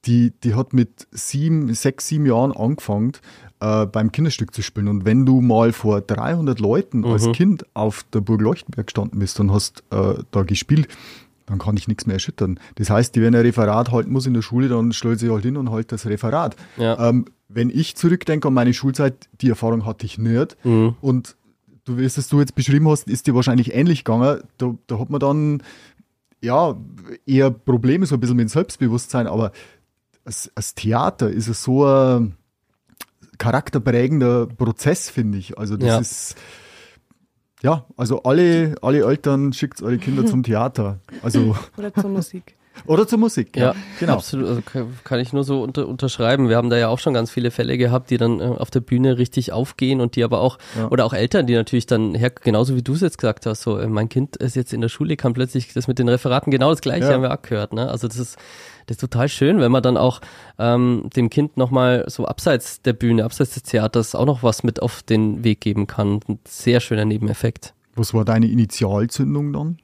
die, die hat mit sieben, sechs, sieben Jahren angefangen, äh, beim Kinderstück zu spielen. Und wenn du mal vor 300 Leuten mhm. als Kind auf der Burg Leuchtenberg gestanden bist und hast äh, da gespielt, dann kann ich nichts mehr erschüttern. Das heißt, die, wenn ein Referat halten muss in der Schule, dann stellt sie halt hin und halt das Referat. Ja. Ähm, wenn ich zurückdenke an meine Schulzeit, die Erfahrung hatte ich nicht. Mhm. Und du, wie es du jetzt beschrieben hast, ist dir wahrscheinlich ähnlich gegangen. Da, da hat man dann ja eher Probleme so ein bisschen mit dem Selbstbewusstsein, aber als, als Theater ist es so ein charakterprägender Prozess, finde ich. Also das ja. ist ja, also alle, alle Eltern schickt eure Kinder zum Theater. Also Oder zur Musik. Oder zur Musik, ja. ja genau. Absolut, also kann ich nur so unter, unterschreiben. Wir haben da ja auch schon ganz viele Fälle gehabt, die dann äh, auf der Bühne richtig aufgehen und die aber auch, ja. oder auch Eltern, die natürlich dann her, genauso wie du es jetzt gesagt hast, so, äh, mein Kind ist jetzt in der Schule, kann plötzlich das mit den Referaten genau das gleiche, ja. haben wir auch gehört, ne? Also das ist, das ist total schön, wenn man dann auch ähm, dem Kind nochmal so abseits der Bühne, abseits des Theaters auch noch was mit auf den Weg geben kann. Ein sehr schöner Nebeneffekt. Was war deine Initialzündung dann?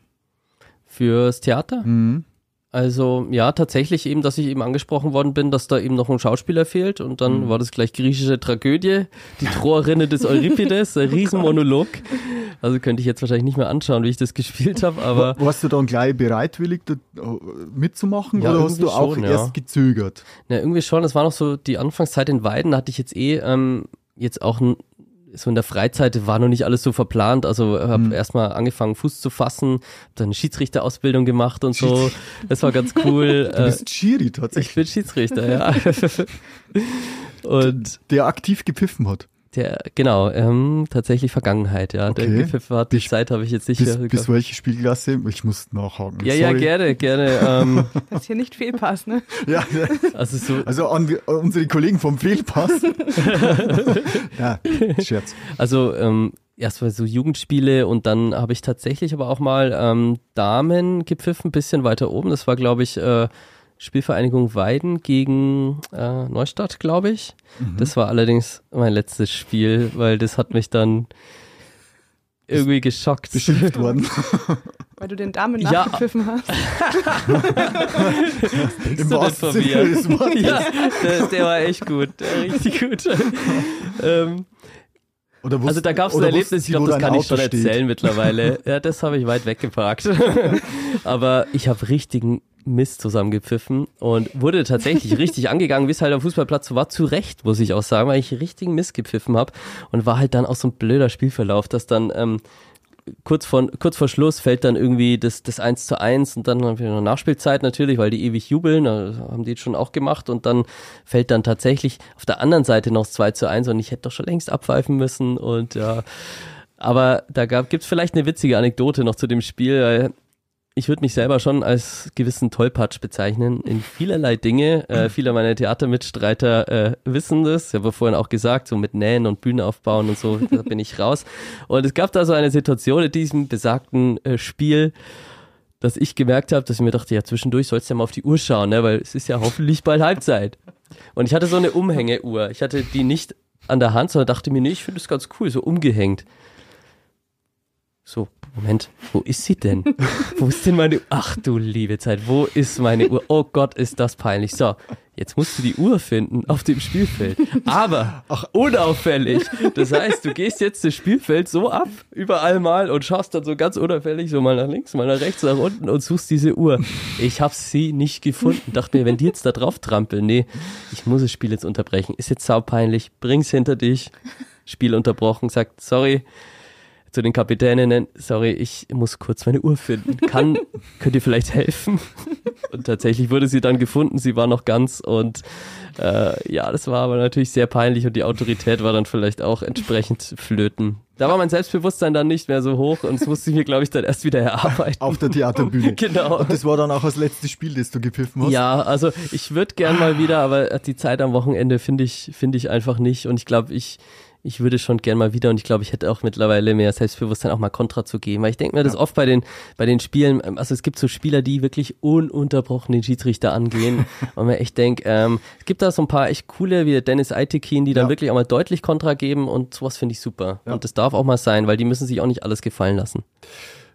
Fürs Theater? Mhm. Also ja, tatsächlich eben, dass ich eben angesprochen worden bin, dass da eben noch ein Schauspieler fehlt und dann mhm. war das gleich griechische Tragödie, die Troerinne des Euripides, ein Riesenmonolog. Also könnte ich jetzt wahrscheinlich nicht mehr anschauen, wie ich das gespielt habe, aber... Warst du dann gleich bereitwillig da, mitzumachen ja, oder hast du auch schon, erst ja. gezögert? Ja, irgendwie schon, das war noch so die Anfangszeit in Weiden, da hatte ich jetzt eh ähm, jetzt auch so in der Freizeit war noch nicht alles so verplant. Also habe mhm. erstmal angefangen, Fuß zu fassen, dann eine Schiedsrichterausbildung gemacht und so. Das war ganz cool. Du bist Schiri tatsächlich. Ich bin Schiedsrichter, ja. und der aktiv gepfiffen hat. Der, genau, ähm, tatsächlich Vergangenheit, ja. Okay. Der Gipfel hat die Zeit habe ich jetzt nicht bis. Bis welche Spielklasse? Ich muss nachhaken. Ja, Sorry. ja, gerne, gerne. Ähm, das hier nicht Fehlpass, ne? Ja, also, so, also an unsere Kollegen vom Fehlpass. ja, Scherz. Also ähm, erstmal so Jugendspiele und dann habe ich tatsächlich aber auch mal ähm, Damen gepfiffen, ein bisschen weiter oben. Das war, glaube ich, äh, Spielvereinigung Weiden gegen äh, Neustadt, glaube ich. Mhm. Das war allerdings mein letztes Spiel, weil das hat mich dann irgendwie geschockt. Beschimpft worden. Weil du den Damen ja. nachgepfiffen hast. Im wahrsten Sinne des Wortes. Ja, der, der, war echt gut. Der war richtig gut. ähm, wussten, also da gab es ein Erlebnis, ich glaube, das kann ich schon steht. erzählen mittlerweile. Ja, das habe ich weit weggeparkt. Aber ich habe richtigen Mist zusammengepfiffen und wurde tatsächlich richtig angegangen, wie es halt am Fußballplatz war, zu Recht, muss ich auch sagen, weil ich richtigen Mist gepfiffen habe und war halt dann auch so ein blöder Spielverlauf, dass dann ähm, kurz, vor, kurz vor Schluss fällt dann irgendwie das, das 1 zu 1 und dann haben wir noch Nachspielzeit natürlich, weil die ewig jubeln, haben die schon auch gemacht und dann fällt dann tatsächlich auf der anderen Seite noch das 2 zu 1 und ich hätte doch schon längst abpfeifen müssen und ja, aber da gab, gibt's vielleicht eine witzige Anekdote noch zu dem Spiel, weil ich würde mich selber schon als gewissen Tollpatsch bezeichnen in vielerlei Dinge. Äh, viele meiner Theatermitstreiter äh, wissen das. Ich habe vorhin auch gesagt, so mit Nähen und Bühne aufbauen und so, da bin ich raus. Und es gab da so eine Situation in diesem besagten äh, Spiel, dass ich gemerkt habe, dass ich mir dachte, ja, zwischendurch sollst du ja mal auf die Uhr schauen, ne? weil es ist ja hoffentlich bald Halbzeit. Und ich hatte so eine Umhängeuhr. Ich hatte die nicht an der Hand, sondern dachte mir, nee, ich finde das ganz cool, so umgehängt. So, Moment, wo ist sie denn? wo ist denn meine Uhr? Ach du liebe Zeit, wo ist meine Uhr? Oh Gott, ist das peinlich. So, jetzt musst du die Uhr finden auf dem Spielfeld. Aber ach, unauffällig. Das heißt, du gehst jetzt das Spielfeld so ab, überall mal und schaust dann so ganz unauffällig so mal nach links, mal nach rechts, nach unten und suchst diese Uhr. Ich habe sie nicht gefunden. Dachte mir, wenn die jetzt da drauf trampeln, nee, ich muss das Spiel jetzt unterbrechen. Ist jetzt saupeinlich. Bring's hinter dich. Spiel unterbrochen, sagt, sorry, zu den Kapitäninnen, sorry, ich muss kurz meine Uhr finden. Kann, könnt ihr vielleicht helfen? Und tatsächlich wurde sie dann gefunden, sie war noch ganz und äh, ja, das war aber natürlich sehr peinlich und die Autorität war dann vielleicht auch entsprechend flöten. Da war mein Selbstbewusstsein dann nicht mehr so hoch und das musste ich mir, glaube ich, dann erst wieder erarbeiten. Auf der Theaterbühne. Genau. Und das war dann auch das letzte Spiel, das du gepfiffen hast. Ja, also ich würde gern mal wieder, aber die Zeit am Wochenende finde ich, finde ich einfach nicht. Und ich glaube, ich, ich würde schon gern mal wieder und ich glaube, ich hätte auch mittlerweile mehr Selbstbewusstsein, auch mal Kontra zu geben. Weil ich denke mir das oft bei den, bei den Spielen, ähm, also es gibt so Spieler, die wirklich ununterbrochen den Schiedsrichter angehen und man echt denkt, ähm, es gibt da so ein paar echt coole, wie der Dennis Aitekin, die dann Ja. wirklich auch mal deutlich Kontra geben und sowas finde ich super. Ja. Und das darf auch mal sein, weil die müssen sich auch nicht alles gefallen lassen.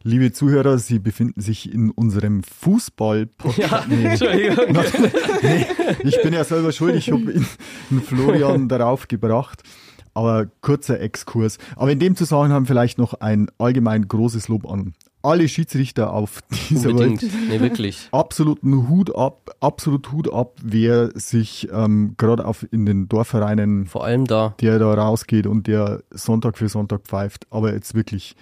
Liebe Zuhörer, Sie befinden sich in unserem Fußball-Podcast. Nee, Entschuldigung. nee, ich bin ja selber schuld, ich habe Florian darauf gebracht. Aber kurzer Exkurs. Aber in dem Zusammenhang vielleicht noch ein allgemein großes Lob an alle Schiedsrichter auf dieser Unbedingt. Welt. Nee, wirklich. Absoluten Hut ab, absolut Hut ab, wer sich ähm, gerade auf in den Dorfvereinen, Vor allem da. der da rausgeht und der Sonntag für Sonntag pfeift. Aber jetzt wirklich,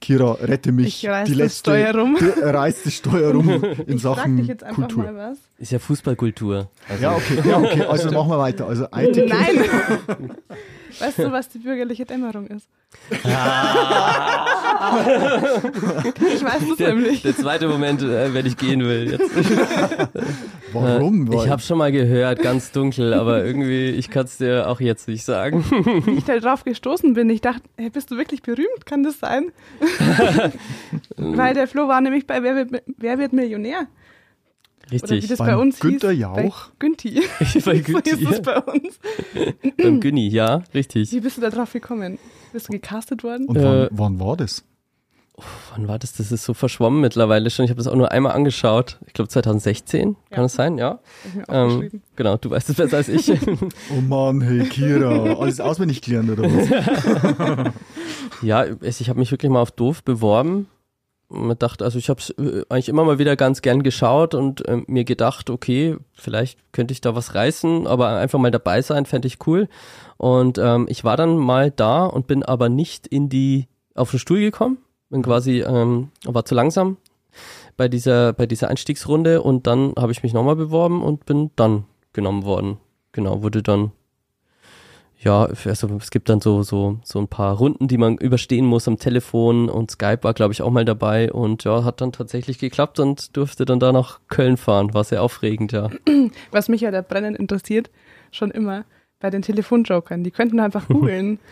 Kira, rette mich. Ich reiß die das letzte, Steuer rum. Die, reißt das Steuer rum in Ich frag Sachen dich jetzt einfach Kultur. mal was. Ist ja Fußballkultur. Also, Ja, okay, ja, okay. Also machen wir weiter. Also Nein! Weißt du, was die bürgerliche Dämmerung ist? ich weiß es Der, nämlich. der zweite Moment, äh, wenn ich gehen will. Jetzt. warum? Äh, ich habe schon mal gehört, ganz dunkel, aber irgendwie, ich kann es dir auch jetzt nicht sagen. Wie ich da drauf gestoßen bin, ich dachte, hey, bist du wirklich berühmt? Kann das sein? Weil der Flo war nämlich bei Wer wird, Wer wird Millionär? Oder wie Richtig. das Beim bei uns Günther hieß. Jauch? Bei Günti. Bei so Gütti, hieß es ja. bei uns. Beim Günni, ja, richtig. Wie bist du da drauf gekommen? Bist du gecastet worden? Und Äh, wann, wann war das? Wann war das? Das ist so verschwommen mittlerweile schon. Ich habe das auch nur einmal angeschaut. Ich glaube 2016, kann Ja. das sein? Ja. Ähm, genau, du weißt es besser als ich. Oh Mann, hey Kira, alles auswendig gelernt oder was? ja, es- ich habe mich wirklich mal auf doof beworben. Dachte, also ich habe es eigentlich immer mal wieder ganz gern geschaut und ähm, mir gedacht, okay, vielleicht könnte ich da was reißen, aber einfach mal dabei sein, fände ich cool. Und ähm, ich war dann mal da und bin aber nicht in die auf den Stuhl gekommen, bin quasi ähm, war zu langsam bei dieser bei dieser Einstiegsrunde und dann habe ich mich nochmal beworben und bin dann genommen worden. Genau, wurde dann ja, also es gibt dann so, so, so ein paar Runden, die man überstehen muss am Telefon und Skype war, glaube ich, auch mal dabei und ja, hat dann tatsächlich geklappt und durfte dann da nach Köln fahren. War sehr aufregend, ja. Was mich ja da brennend interessiert, schon immer, bei den Telefonjokern. Die könnten einfach googeln.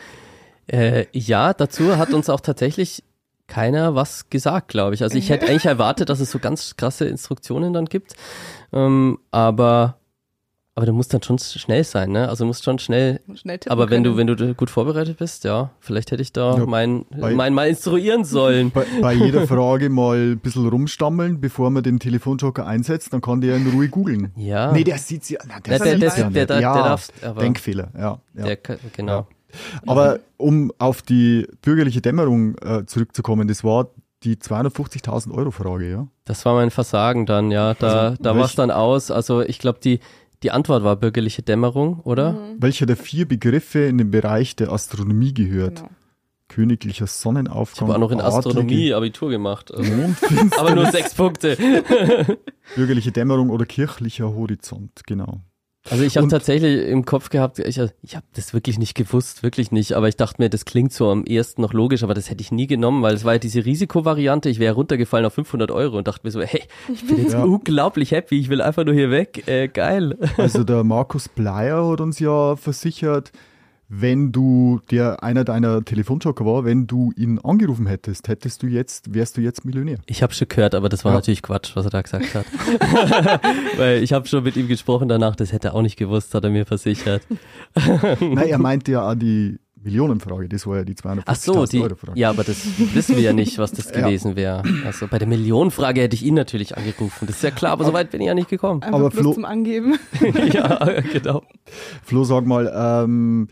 Äh, ja, dazu hat uns auch tatsächlich keiner was gesagt, glaube ich. Also ich hätte eigentlich erwartet, dass es so ganz krasse Instruktionen dann gibt, ähm, aber aber du musst dann schon schnell sein, ne? Also du musst schon schnell Schnell tippen Aber wenn du, können. wenn du gut vorbereitet bist, ja, vielleicht hätte ich da Ja, mein, bei- mein mal instruieren sollen. Bei, bei jeder Frage mal ein bisschen rumstammeln, bevor man den Telefonjoker einsetzt, dann kann der in Ruhe googeln. Ja. Nee, der sieht's ja. Na, der Na, der, der, ja der, der, ja, der darf, aber Denkfehler, ja. ja. der, genau. Aber um auf die bürgerliche Dämmerung äh, zurückzukommen, das war die 250.000 Euro Frage, ja? Das war mein Versagen dann, ja. Da, Also, da war es dann aus. Also ich glaube, die, die Antwort war bürgerliche Dämmerung, oder? Welcher der vier Begriffe in den Bereich der Astronomie gehört? Genau. Königlicher Ich Sonnenaufgang. habe auch noch in adlige Astronomie Abitur gemacht. Also. Aber nur sechs Punkte. bürgerliche Dämmerung oder kirchlicher Horizont, genau. Also ich habe tatsächlich im Kopf gehabt, ich, ich habe das wirklich nicht gewusst, wirklich nicht. Aber ich dachte mir, das klingt so am ersten noch logisch, aber das hätte ich nie genommen, weil es war ja diese Risikovariante. Ich wäre runtergefallen auf 500 Euro und dachte mir so, hey, ich bin jetzt Ja. unglaublich happy, ich will einfach nur hier weg. Äh, geil. Also der Markus Bleier hat uns ja versichert, wenn du, der einer deiner Telefonjoker war, wenn du ihn angerufen hättest, hättest du jetzt, wärst du jetzt Millionär. Ich habe schon gehört, aber das war Ja. natürlich Quatsch, was er da gesagt hat. Weil ich habe schon mit ihm gesprochen danach, das hätte er auch nicht gewusst, hat er mir versichert. Nein, er meinte ja auch die Millionenfrage, das war ja die 250.000 Ach so, die, Euro Frage. ja, aber das wissen wir ja nicht, was das Ja. gewesen wäre. Also bei der Millionenfrage hätte ich ihn natürlich angerufen. Das ist ja klar, aber so weit bin ich ja nicht gekommen. Einfach Aber bloß Flo- zum Angeben. ja, genau. Flo, sag mal, ähm,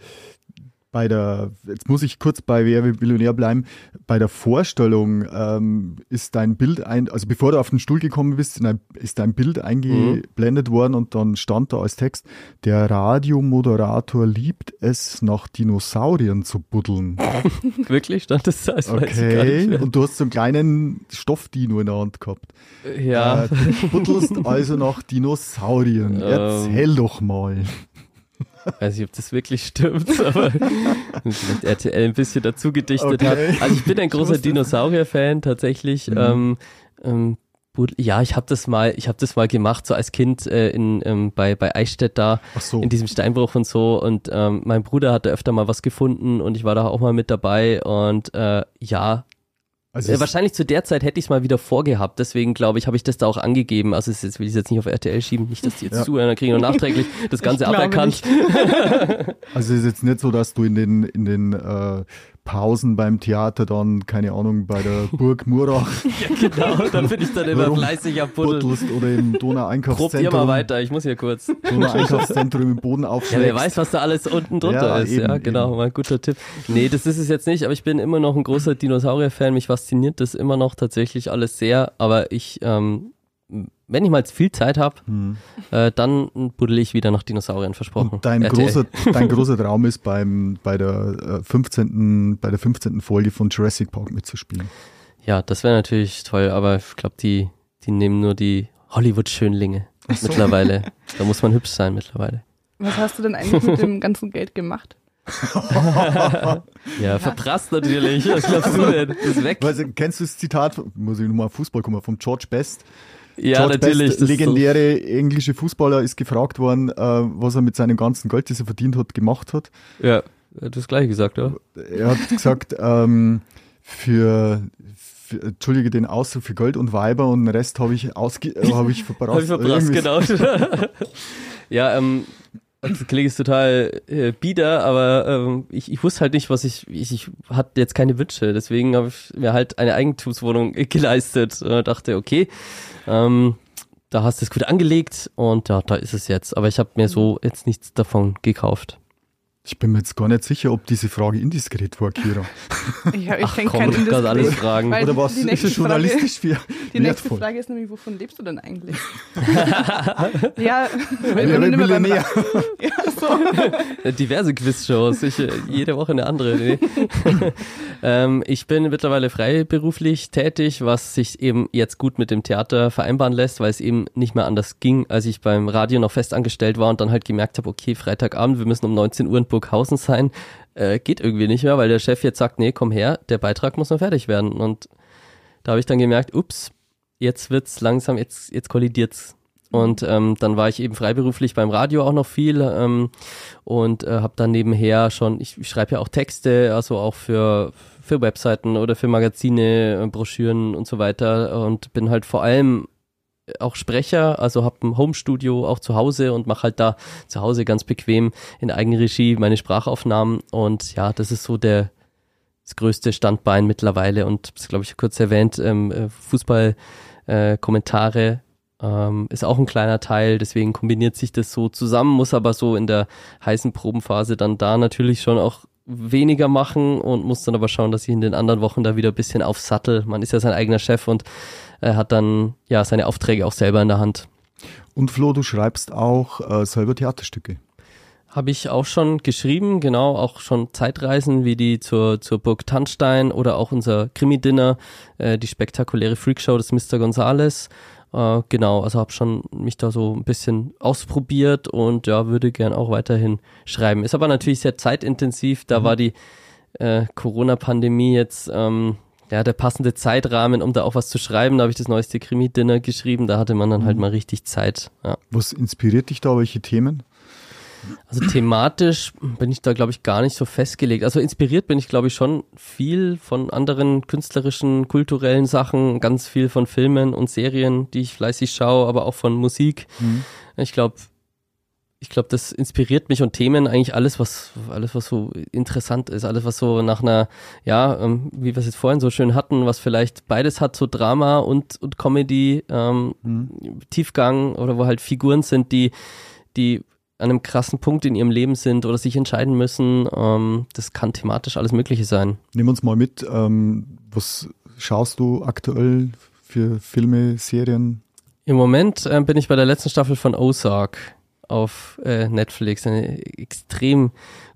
bei der, jetzt muss ich kurz bei Wer wird Millionär bleiben, bei der Vorstellung ähm, ist dein Bild ein, also bevor du auf den Stuhl gekommen bist, ist dein Bild eingeblendet mhm. worden und dann stand da als Text, der Radiomoderator liebt es, nach Dinosauriern zu buddeln. Wirklich? Stand das als Okay, und du hast so einen kleinen Stoffdino in der Hand gehabt. Ja. Äh, du buddelst also nach Dinosauriern. Ähm. Erzähl doch mal. Weiß nicht, ob das wirklich stimmt, aber vielleicht RTL ein bisschen dazu gedichtet okay. hat. Also ich bin ein großer Dinosaurier-Fan tatsächlich. Mhm. Ähm, ähm, ja, ich habe das mal, ich habe das mal gemacht, so als Kind äh, in ähm, bei bei Eichstätt da so. in diesem Steinbruch und so. Und ähm, mein Bruder hatte öfter mal was gefunden und ich war da auch mal mit dabei. Und äh, ja, also äh, wahrscheinlich zu der Zeit hätte ich es mal wieder vorgehabt, deswegen glaube ich, habe ich das da auch angegeben. Also es ist, will ich es jetzt nicht auf RTL schieben, nicht, dass die jetzt ja. zuhören, dann kriegen wir nachträglich das Ganze aberkannt. also es ist jetzt nicht so, dass du in den, in den äh, Pausen beim Theater dann, keine Ahnung, bei der Burg Murach. ja, genau, da bin ich dann immer fleißig am Buddeln. Oder im Donau-Einkaufszentrum. Probier mal weiter, ich muss hier kurz. Donau-Einkaufszentrum im Boden aufschlägst. Ja, wer weiß, was da alles unten drunter ja, ist. Eben, ja, genau, eben. mal ein guter Tipp. Nee, das ist es jetzt nicht, aber ich bin immer noch ein großer Dinosaurier-Fan. Mich fasziniert das immer noch tatsächlich alles sehr, aber ich ähm, wenn ich mal viel Zeit habe, hm. äh, dann buddel ich wieder nach Dinosauriern versprochen. Und dein großer, dein großer Traum ist beim bei der 15. Äh, bei der 15. Folge von Jurassic Park mitzuspielen. Ja, das wäre natürlich toll, aber ich glaube, die die nehmen nur die Hollywood Schönlinge so. mittlerweile. da muss man hübsch sein mittlerweile. Was hast du denn eigentlich mit dem ganzen Geld gemacht? ja, verprasst natürlich. Was glaubst du denn? Ist weg. Weißt du, kennst du das Zitat, muss ich nochmal Fußball kommen, vom George Best? Ja, George natürlich. Best, legendäre so. englische Fußballer, ist gefragt worden, äh, was er mit seinem ganzen Geld, das er verdient hat, gemacht hat. Ja, er hat das gleiche gesagt, oder? Er hat gesagt, ähm, für, für, Entschuldige den Ausdruck, für Gold und Weiber und den Rest habe ich, ausge, äh, hab ich verprasst. hab ich verprasst, genau. ja, ähm, das klingt jetzt total äh, bieder, aber ähm, ich, ich wusste halt nicht, was ich, ich, ich hatte jetzt keine Wünsche, deswegen habe ich mir halt eine Eigentumswohnung geleistet und dachte, okay, ähm, da hast du es gut angelegt und ja, da ist es jetzt. Aber ich habe mir so jetzt nichts davon gekauft. Ich bin mir jetzt gar nicht sicher, ob diese Frage indiskret war, Kira. Ich, ich Ach, komm, du kannst alles fragen. Oder was ist journalistisch Frage, Die nächste Frage ist nämlich, wovon lebst du denn eigentlich? ja, wenn, wenn du beim ja, so. Diverse Quizshows, ich, äh, jede Woche eine andere. Nee. ähm, ich bin mittlerweile freiberuflich tätig, was sich eben jetzt gut mit dem Theater vereinbaren lässt, weil es eben nicht mehr anders ging, als ich beim Radio noch fest angestellt war und dann halt gemerkt habe, okay, Freitagabend, wir müssen um 19 Uhr in Burghausen sein, äh, geht irgendwie nicht mehr, weil der Chef jetzt sagt, nee, komm her, der Beitrag muss noch fertig werden. Und da habe ich dann gemerkt, ups, jetzt wird's langsam, jetzt, jetzt kollidiert's. Und ähm, dann war ich eben freiberuflich beim Radio auch noch viel ähm, und äh, habe dann nebenher schon, ich, ich schreibe ja auch Texte, also auch für, für Webseiten oder für Magazine, äh, Broschüren und so weiter und bin halt vor allem auch Sprecher, also habe ein Homestudio auch zu Hause und mache halt da zu Hause ganz bequem in Eigenregie meine Sprachaufnahmen und ja, das ist so der das größte Standbein mittlerweile und das glaube ich kurz erwähnt, ähm, äh, Fußball äh, Kommentare ähm, ist auch ein kleiner Teil, deswegen kombiniert sich das so zusammen, muss aber so in der heißen Probenphase dann da natürlich schon auch weniger machen und muss dann aber schauen, dass ich in den anderen Wochen da wieder ein bisschen aufsattel. Man ist ja sein eigener Chef und er hat dann ja seine Aufträge auch selber in der Hand. Und Flo, du schreibst auch äh, selber Theaterstücke. Habe ich auch schon geschrieben, genau, auch schon Zeitreisen wie die zur, zur Burg Tannstein oder auch unser Krimi-Dinner, äh, die spektakuläre Freakshow des Mr. Gonzales. Äh, genau, also habe schon mich da so ein bisschen ausprobiert und ja, würde gern auch weiterhin schreiben. Ist aber natürlich sehr zeitintensiv, da mhm. war die äh, Corona-Pandemie jetzt ähm, ja, der passende Zeitrahmen, um da auch was zu schreiben. Da habe ich das neueste Krimi-Dinner geschrieben. Da hatte man dann halt mhm. mal richtig Zeit. Ja. Was inspiriert dich da? Welche Themen? Also thematisch bin ich da, glaube ich, gar nicht so festgelegt. Also inspiriert bin ich, glaube ich, schon viel von anderen künstlerischen, kulturellen Sachen, ganz viel von Filmen und Serien, die ich fleißig schaue, aber auch von Musik. Mhm. Ich glaube, ich glaube, das inspiriert mich und Themen eigentlich alles, was alles, was so interessant ist, alles, was so nach einer, ja, ähm, wie wir es jetzt vorhin so schön hatten, was vielleicht beides hat, so Drama und und Comedy, ähm, mhm. Tiefgang oder wo halt Figuren sind, die die an einem krassen Punkt in ihrem Leben sind oder sich entscheiden müssen. Ähm, das kann thematisch alles Mögliche sein. Nimm uns mal mit, ähm, was schaust du aktuell für Filme, Serien? Im Moment äh, bin ich bei der letzten Staffel von Ozark auf äh, Netflix. Eine extrem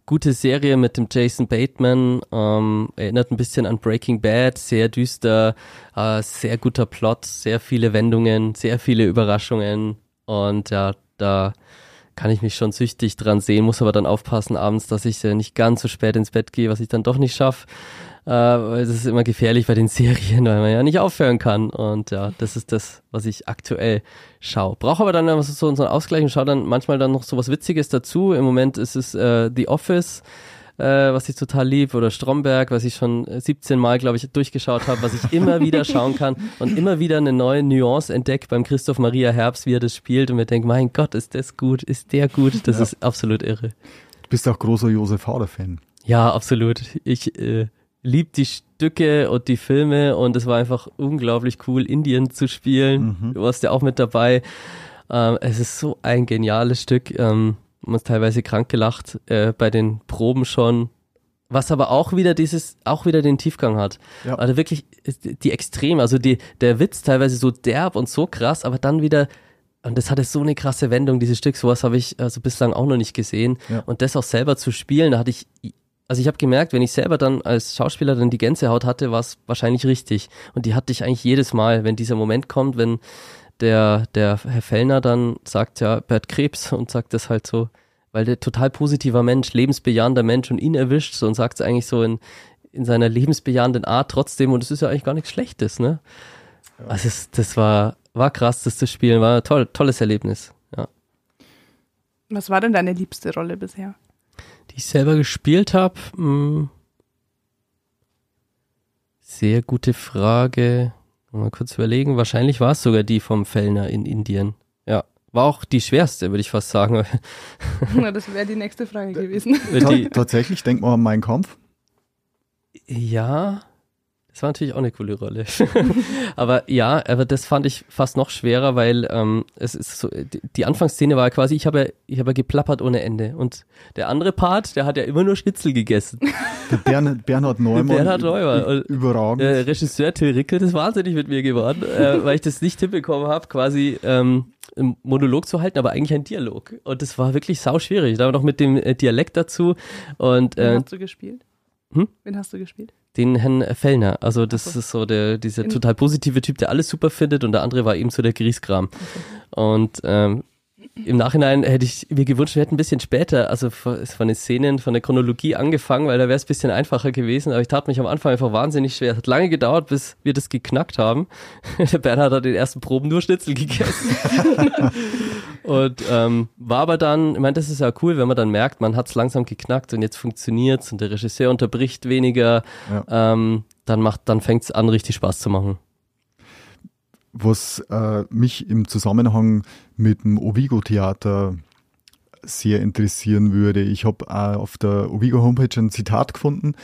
gute Serie mit dem Jason Bateman. Ähm, erinnert ein bisschen an Breaking Bad. Sehr düster, äh, sehr guter Plot, sehr viele Wendungen, sehr viele Überraschungen. Und ja, da kann ich mich schon süchtig dran sehen, muss aber dann aufpassen abends, dass ich äh, nicht ganz so spät ins Bett gehe, was ich dann doch nicht schaffe. Äh, weil es ist immer gefährlich bei den Serien, weil man ja nicht aufhören kann. Und ja, das ist das, was ich aktuell schaue. Brauche aber dann so unseren Ausgleich und schaue dann manchmal dann noch so was Witziges dazu. Im Moment ist es äh, The Office äh, was ich total lieb, oder Stromberg, was ich schon 17 Mal, glaube ich, durchgeschaut habe, was ich immer wieder schauen kann und immer wieder eine neue Nuance entdeckt beim Christoph Maria Herbst, wie er das spielt und mir denke, mein Gott, ist das gut, ist der gut, das ja. ist absolut irre. Du bist auch großer Josef Hader-Fan. Ja, absolut. Ich äh, lieb die Stücke und die Filme und es war einfach unglaublich cool, Indien zu spielen. Mhm. Du warst ja auch mit dabei. Ähm, es ist so ein geniales Stück. Ähm, man ist teilweise krank gelacht äh, bei den Proben schon. Was aber auch wieder dieses, auch wieder den Tiefgang hat. Ja. Also wirklich die Extreme, also die, der Witz teilweise so derb und so krass, aber dann wieder, und das hatte so eine krasse Wendung, dieses Stück, sowas habe ich also bislang auch noch nicht gesehen. Ja. Und das auch selber zu spielen, da hatte ich, also ich habe gemerkt, wenn ich selber dann als Schauspieler dann die Gänsehaut hatte, war es wahrscheinlich richtig. Und die hatte ich eigentlich jedes Mal, wenn dieser Moment kommt, wenn, der, der Herr Fellner dann sagt, ja, Bert Krebs und sagt das halt so, weil der total positiver Mensch, lebensbejahender Mensch und ihn erwischt so und sagt es eigentlich so in, in seiner lebensbejahenden Art trotzdem und es ist ja eigentlich gar nichts Schlechtes, ne? Ja. Also es, das war, war krass, das zu spielen, war ein toll, tolles Erlebnis, ja. Was war denn deine liebste Rolle bisher? Die ich selber gespielt habe, hm. sehr gute Frage. Mal kurz überlegen. Wahrscheinlich war es sogar die vom Fellner in Indien. Ja. War auch die schwerste, würde ich fast sagen. Na, das wäre die nächste Frage gewesen. Die, Tatsächlich, denk mal an meinen Kampf. Ja, das war natürlich auch eine coole Rolle. aber ja, aber das fand ich fast noch schwerer, weil ähm, es ist so, die Anfangsszene war quasi, ich habe ich habe geplappert ohne Ende. Und der andere Part, der hat ja immer nur Schnitzel gegessen. Der Bernhard, Bernhard Neumann. Bernhard Neumann. Überragend. Der Regisseur Till Rickel ist wahnsinnig mit mir geworden, äh, weil ich das nicht hinbekommen habe, quasi ähm, einen Monolog zu halten, aber eigentlich ein Dialog. Und das war wirklich sau schwierig. Da noch mit dem äh, Dialekt dazu. Und, äh, Wen hast du gespielt? Hm? Wen hast du gespielt? Den Herrn Fellner. Also das so. ist so der dieser total positive Typ, der alles super findet und der andere war eben so der Grießkram. Okay. Und ähm, im Nachhinein hätte ich mir gewünscht, wir hätten ein bisschen später, also von den Szenen, von der Chronologie angefangen, weil da wäre es ein bisschen einfacher gewesen. Aber ich tat mich am Anfang einfach wahnsinnig schwer. Es hat lange gedauert, bis wir das geknackt haben. Der Bernhard hat den ersten Proben nur Schnitzel gegessen. und ähm, war aber dann, ich meine, das ist ja cool, wenn man dann merkt, man hat es langsam geknackt und jetzt funktioniert's und der Regisseur unterbricht weniger. Ja. Ähm, dann macht, dann fängt es an, richtig Spaß zu machen was äh, mich im Zusammenhang mit dem Ovigo-Theater sehr interessieren würde. Ich habe äh, auf der Ovigo-Homepage ein Zitat gefunden.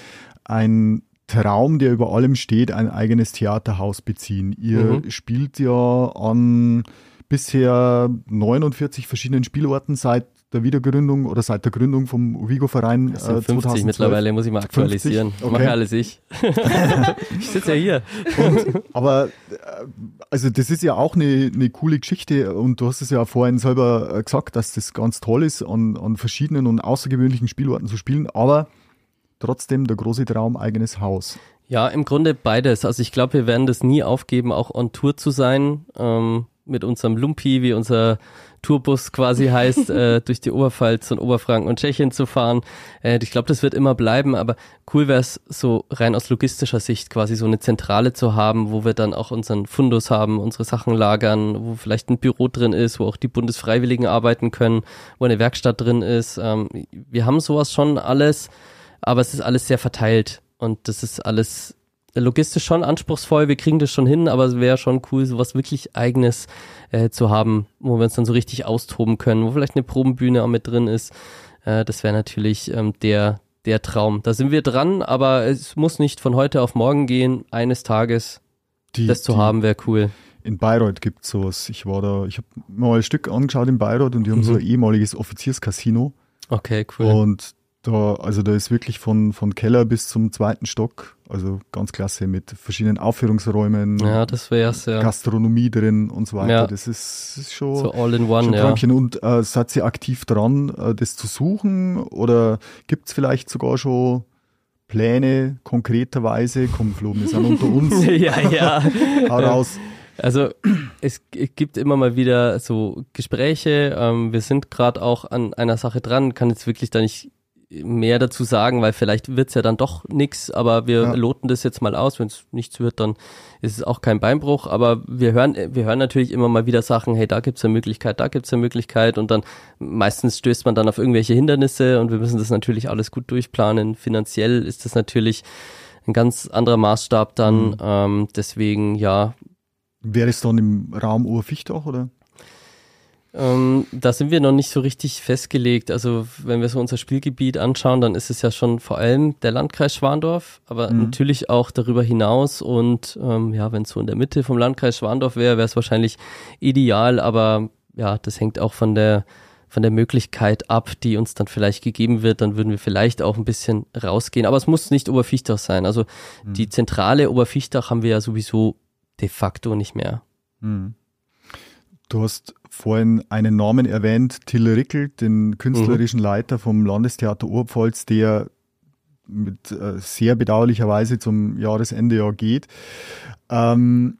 Ein Traum, der über allem steht, ein eigenes Theaterhaus beziehen. Ihr mhm. spielt ja an bisher 49 verschiedenen Spielorten seit der Wiedergründung oder seit der Gründung vom Uvigo-Verein. Äh, 50 mittlerweile, muss ich mal aktualisieren. 50? Okay. Mache alles ich. ich sitze ja hier. Und, aber äh, also das ist ja auch eine, eine coole Geschichte und du hast es ja vorhin selber äh, gesagt, dass das ganz toll ist, an, an verschiedenen und außergewöhnlichen Spielorten zu spielen, aber trotzdem der große Traum, eigenes Haus. Ja, im Grunde beides. Also ich glaube, wir werden das nie aufgeben, auch on Tour zu sein. Ähm, mit unserem Lumpi, wie unser Tourbus quasi heißt, äh, durch die Oberpfalz und Oberfranken und Tschechien zu fahren. Äh, ich glaube, das wird immer bleiben, aber cool wäre es so rein aus logistischer Sicht quasi so eine Zentrale zu haben, wo wir dann auch unseren Fundus haben, unsere Sachen lagern, wo vielleicht ein Büro drin ist, wo auch die Bundesfreiwilligen arbeiten können, wo eine Werkstatt drin ist. Ähm, wir haben sowas schon alles, aber es ist alles sehr verteilt und das ist alles logistisch schon anspruchsvoll, wir kriegen das schon hin, aber es wäre schon cool, sowas wirklich eigenes äh, zu haben, wo wir uns dann so richtig austoben können, wo vielleicht eine Probenbühne auch mit drin ist. Äh, das wäre natürlich ähm, der, der Traum. Da sind wir dran, aber es muss nicht von heute auf morgen gehen. Eines Tages die, das zu die, haben wäre cool. in Bayreuth gibt es sowas. Ich war da, ich habe mal ein Stück angeschaut in Bayreuth und die haben Mhm. so ein ehemaliges Offizierscasino. Okay, cool. Und da, also da ist wirklich von, von Keller bis zum zweiten Stock, also ganz klasse mit verschiedenen Aufführungsräumen, ja, das wär's ja. Gastronomie drin und so weiter. Ja. Das ist, ist schon, So all in one, ja. Und äh, seid ihr aktiv dran, äh, das zu suchen? Oder gibt es vielleicht sogar schon Pläne konkreterweise? Komm, Flo, wir sind unter uns. ja, ja. Hau raus. Also es gibt immer mal wieder so Gespräche. Ähm, wir sind gerade auch an einer Sache dran, kann jetzt wirklich da nicht mehr dazu sagen, weil vielleicht wird's ja dann doch nix, aber wir Ja. loten das jetzt mal aus. Wenn es nichts wird, dann ist es auch kein Beinbruch. Aber wir hören, wir hören natürlich immer mal wieder Sachen, hey, da gibt's eine Möglichkeit, da gibt's eine Möglichkeit und dann meistens stößt man dann auf irgendwelche Hindernisse und wir müssen das natürlich alles gut durchplanen. Finanziell ist das natürlich ein ganz anderer Maßstab dann. Mhm. Ähm, deswegen, ja, Wäre es dann im Raum Oberfichtach oder? Ähm, da sind wir noch nicht so richtig festgelegt. Also wenn wir so unser Spielgebiet anschauen, dann ist es ja schon vor allem der Landkreis Schwandorf, aber Mhm. natürlich auch darüber hinaus. Und ähm, ja, wenn es so in der Mitte vom Landkreis Schwandorf wäre, wäre es wahrscheinlich ideal. Aber ja, das hängt auch von der von der Möglichkeit ab, die uns dann vielleicht gegeben wird, dann würden wir vielleicht auch ein bisschen rausgehen. Aber es muss nicht Oberfichtach sein. Also die zentrale Oberfichtach haben wir ja sowieso de facto nicht mehr. Mhm. Du hast vorhin einen Namen erwähnt, Till Rickel, den künstlerischen Leiter vom Landestheater Oberpfalz, der mit äh, sehr bedauerlicherweise zum Jahresende ja geht. Ähm,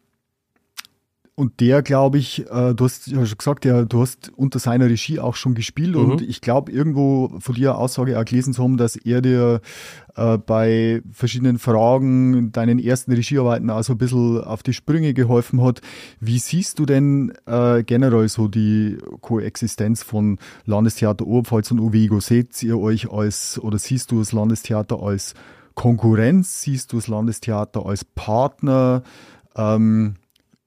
und der, glaube ich, äh, du hast ja schon gesagt, ja, du hast unter seiner Regie auch schon gespielt Mhm. und ich glaube, irgendwo von dir Aussage auch gelesen zu haben, dass er dir äh, bei verschiedenen Fragen, deinen ersten Regiearbeiten also ein bisschen auf die Sprünge geholfen hat. Wie siehst du denn äh, generell so die Koexistenz von Landestheater Oberpfalz und Ovego? Seht ihr euch als, oder siehst du das Landestheater als Konkurrenz? Siehst du das Landestheater als Partner? Ähm,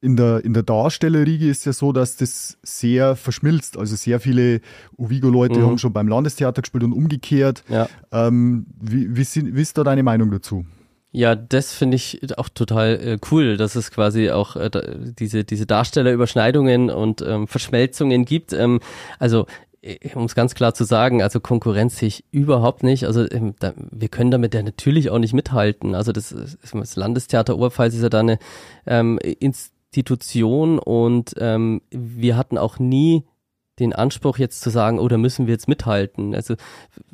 in der, in der Darstellerriege ist ja so, dass das sehr verschmilzt. Also sehr viele Uvigo-Leute Mhm. haben schon beim Landestheater gespielt und umgekehrt. Ja. Ähm, wie, wie, sind- wie ist da deine Meinung dazu? Ja, das finde ich auch total äh, cool, dass es quasi auch äh, diese, diese Darstellerüberschneidungen und ähm, Verschmelzungen gibt. Ähm, also um es ganz klar zu sagen, also Konkurrenz sehe ich überhaupt nicht. Also ähm, da, wir können damit ja natürlich auch nicht mithalten. Also das, das Landestheater Oberpfalz ist ja da eine ähm, Institution und ähm, wir hatten auch nie den Anspruch jetzt zu sagen, oh, da müssen wir jetzt mithalten. Also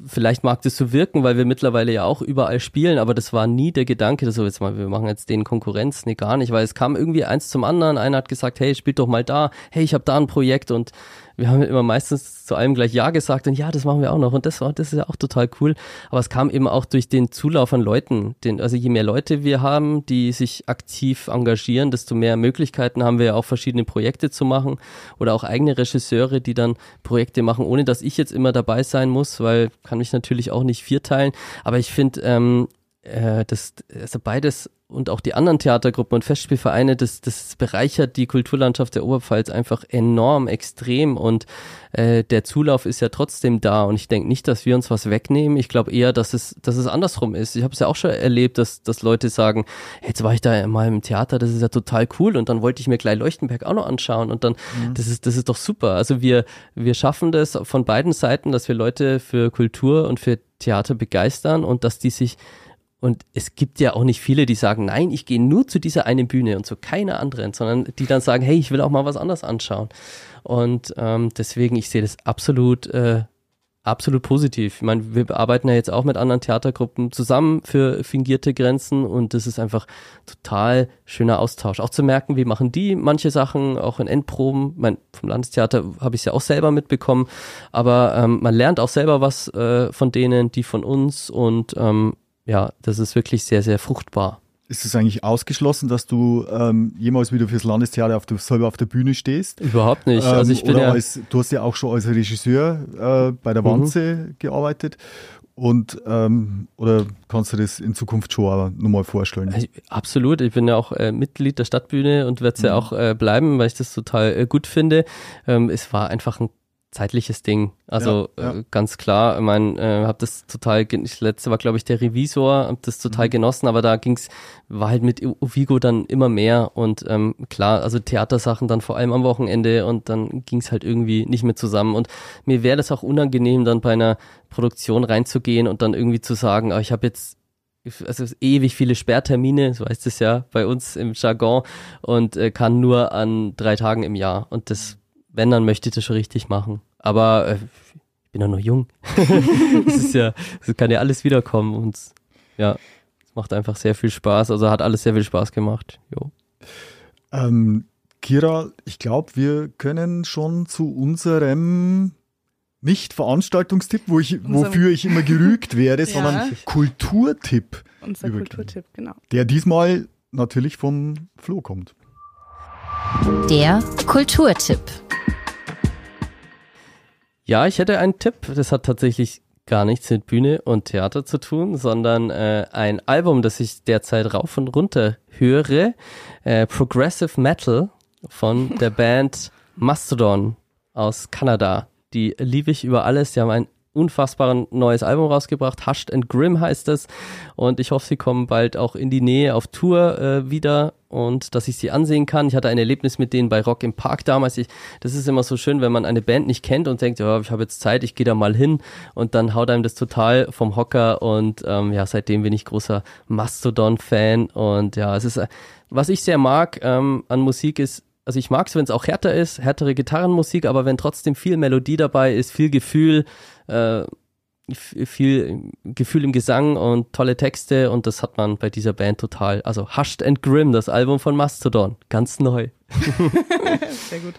vielleicht mag das so wirken, weil wir mittlerweile ja auch überall spielen, aber das war nie der Gedanke, dass so jetzt mal, wir machen jetzt den Konkurrenz, nee, gar nicht, weil es kam irgendwie eins zum anderen. Einer hat gesagt, hey, spielt doch mal da, hey, ich habe da ein Projekt und wir haben immer meistens zu allem gleich Ja gesagt und ja, das machen wir auch noch und das war, das ist ja auch total cool. Aber es kam eben auch durch den Zulauf an Leuten. Den, also je mehr Leute wir haben, die sich aktiv engagieren, desto mehr Möglichkeiten haben wir ja auch verschiedene Projekte zu machen oder auch eigene Regisseure, die dann Projekte machen, ohne dass ich jetzt immer dabei sein muss, weil kann mich natürlich auch nicht vierteilen. Aber ich finde, ähm, äh, das, also beides und auch die anderen Theatergruppen und Festspielvereine, das, das bereichert die Kulturlandschaft der Oberpfalz einfach enorm, extrem und äh, der Zulauf ist ja trotzdem da und ich denke nicht, dass wir uns was wegnehmen. Ich glaube eher, dass es, dass es andersrum ist. Ich habe es ja auch schon erlebt, dass, dass Leute sagen, jetzt war ich da mal im Theater, das ist ja total cool und dann wollte ich mir gleich Leuchtenberg auch noch anschauen und dann, das ist, das ist doch super. Also wir, wir schaffen das von beiden Seiten, dass wir Leute für Kultur und für Theater begeistern und dass die sich und es gibt ja auch nicht viele, die sagen, nein, ich gehe nur zu dieser einen Bühne und zu keiner anderen, sondern die dann sagen, hey, ich will auch mal was anderes anschauen. Und ähm, deswegen, ich sehe das absolut, äh, absolut positiv. Ich meine, wir arbeiten ja jetzt auch mit anderen Theatergruppen zusammen für fingierte Grenzen und das ist einfach total schöner Austausch. Auch zu merken, wie machen die manche Sachen, auch in Endproben. Mein, vom Landestheater habe ich es ja auch selber mitbekommen, aber ähm, man lernt auch selber was äh, von denen, die von uns und ähm, ja, das ist wirklich sehr, sehr fruchtbar. Ist es eigentlich ausgeschlossen, dass du ähm, jemals wieder fürs Landestheater auf der, selber auf der Bühne stehst? Überhaupt nicht. Ähm, also ich bin oder ja, als, du hast ja auch schon als Regisseur äh, bei der Mhm. Wanze gearbeitet. Und ähm, oder kannst du das in Zukunft schon aber nochmal vorstellen? ich, absolut. Ich bin ja auch äh, Mitglied der Stadtbühne und werde es ja Mhm. auch äh, bleiben, weil ich das total äh, gut finde. Ähm, es war einfach ein zeitliches Ding. Also Ja, ja. Äh, ganz klar, ich meine, äh, habe das total, das letzte war glaube ich der Revisor, habe das Mhm. total genossen, aber da ging's, war halt mit Uvigo dann immer mehr und ähm, klar, also Theatersachen dann vor allem am Wochenende und dann ging's halt irgendwie nicht mehr zusammen und mir wäre das auch unangenehm, dann bei einer Produktion reinzugehen und dann irgendwie zu sagen, ah, ich habe jetzt also ewig viele Sperrtermine, so heißt es ja bei uns im Jargon und äh, kann nur an drei Tagen im Jahr und das, wenn, dann möchte ich das schon richtig machen. Aber äh, ich bin ja noch jung. Es ist ja, es kann ja alles wiederkommen und ja, es macht einfach sehr viel Spaß. Also hat alles sehr viel Spaß gemacht. Jo. Ähm, Kira, ich glaube, wir können schon zu unserem nicht Veranstaltungstipp, wo ich, wofür ich immer gerügt werde, Ja. sondern Kulturtipp, Unser. Kulturtipp, genau. der diesmal natürlich vom Flo kommt. Der Kulturtipp. Ja, ich hätte einen Tipp. Das hat tatsächlich gar nichts mit Bühne und Theater zu tun, sondern äh, ein Album, das ich derzeit rauf und runter höre. Äh, Progressive Metal von der Band Mastodon aus Kanada. Die liebe ich über alles. Die haben ein unfassbares neues Album rausgebracht. Hushed and Grim heißt es. Und ich hoffe, sie kommen bald auch in die Nähe auf Tour äh, wieder und dass ich sie ansehen kann. Ich hatte ein Erlebnis mit denen bei Rock im Park damals. Ich, das ist immer so schön, wenn man eine Band nicht kennt und denkt, ja, ich habe jetzt Zeit, ich gehe da mal hin und dann haut einem das total vom Hocker und ähm, ja, seitdem bin ich großer Mastodon-Fan und ja, es ist, äh, was ich sehr mag ähm, an Musik ist, also ich mag es, wenn es auch härter ist, härtere Gitarrenmusik, aber wenn trotzdem viel Melodie dabei ist, viel Gefühl, äh, viel Gefühl im Gesang und tolle Texte und das hat man bei dieser Band total. Also Hushed and Grim, das Album von Mastodon, ganz neu. Sehr gut.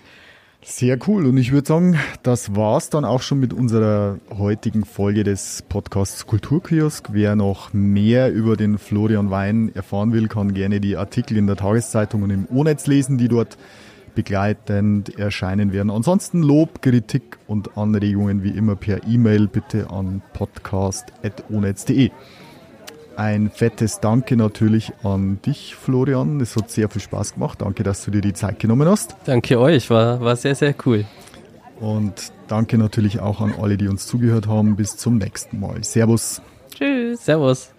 Sehr cool. Und ich würde sagen, das war's dann auch schon mit unserer heutigen Folge des Podcasts Kulturkiosk. Wer noch mehr über den Florian Wein erfahren will, kann gerne die Artikel in der Tageszeitung und im O-Netz lesen, die dort begleitend erscheinen werden. Ansonsten Lob, Kritik und Anregungen wie immer per E-Mail bitte an podcast.onetz.de. Ein fettes Danke natürlich an dich, Florian. Es hat sehr viel Spaß gemacht. Danke, dass du dir die Zeit genommen hast. Danke euch, war, war sehr, sehr cool. Und danke natürlich auch an alle, die uns zugehört haben. Bis zum nächsten Mal. Servus. Tschüss. Servus.